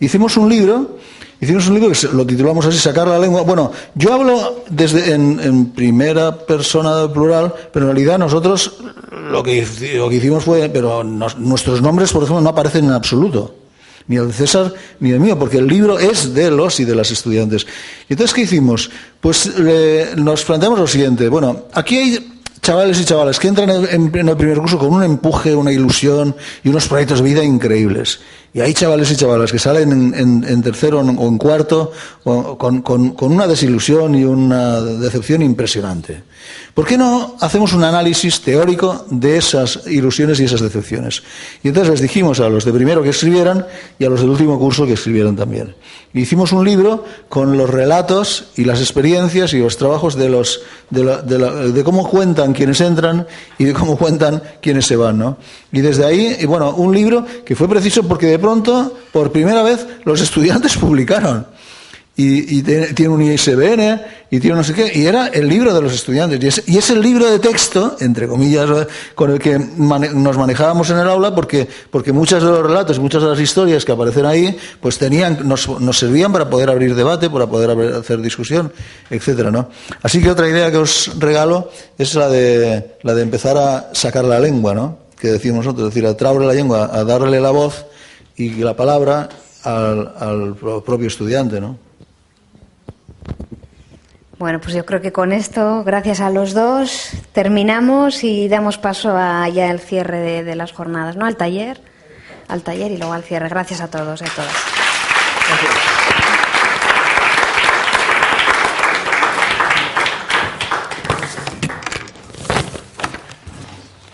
[SPEAKER 2] Hicimos un libro, hicimos un libro que lo titulamos así, Sacar la lengua. Bueno, yo hablo desde en, primera persona del plural, pero en realidad nosotros lo que, lo que hicimos fue, pero nuestros nombres, por ejemplo, no aparecen en absoluto. Ni el de César ni el mío, porque el libro es de los y de las estudiantes. Y entonces, ¿qué hicimos? Pues le- nos planteamos lo siguiente. Bueno, aquí hay chavales y chavalas que entran en, el primer curso con un empuje, una ilusión y unos proyectos de vida increíbles. Y hay chavales y chavalas que salen en, tercero o en cuarto con- con una desilusión y una decepción impresionante. ¿Por qué no hacemos un análisis teórico de esas ilusiones y esas decepciones? Y entonces les dijimos a los de primero que escribieran y a los del último curso que escribieran también. Y hicimos un libro con los relatos y las experiencias y los trabajos de, cómo cuentan quienes entran y de cómo cuentan quienes se van. ¿no? Y desde ahí, bueno, un libro que fue preciso porque de pronto, por primera vez, los estudiantes publicaron y, tiene un ISBN y tiene no sé qué, y era el libro de los estudiantes. Y es, el libro de texto, entre comillas, con el que nos manejábamos en el aula, porque, porque muchas de los relatos, muchas de las historias que aparecen ahí, pues tenían, nos, nos servían para poder abrir debate, para poder hacer discusión, etcétera, ¿no? Así que otra idea que os regalo es la de, la de empezar a sacar la lengua, ¿no? Que decimos nosotros, es decir, a la lengua, a darle la voz y la palabra al, al propio estudiante, ¿no?
[SPEAKER 1] Bueno, pues yo creo que con esto, gracias a los dos, terminamos y damos paso a ya el cierre de, de las jornadas, ¿no? Al taller. al taller y luego al cierre. Gracias a todos y a todas.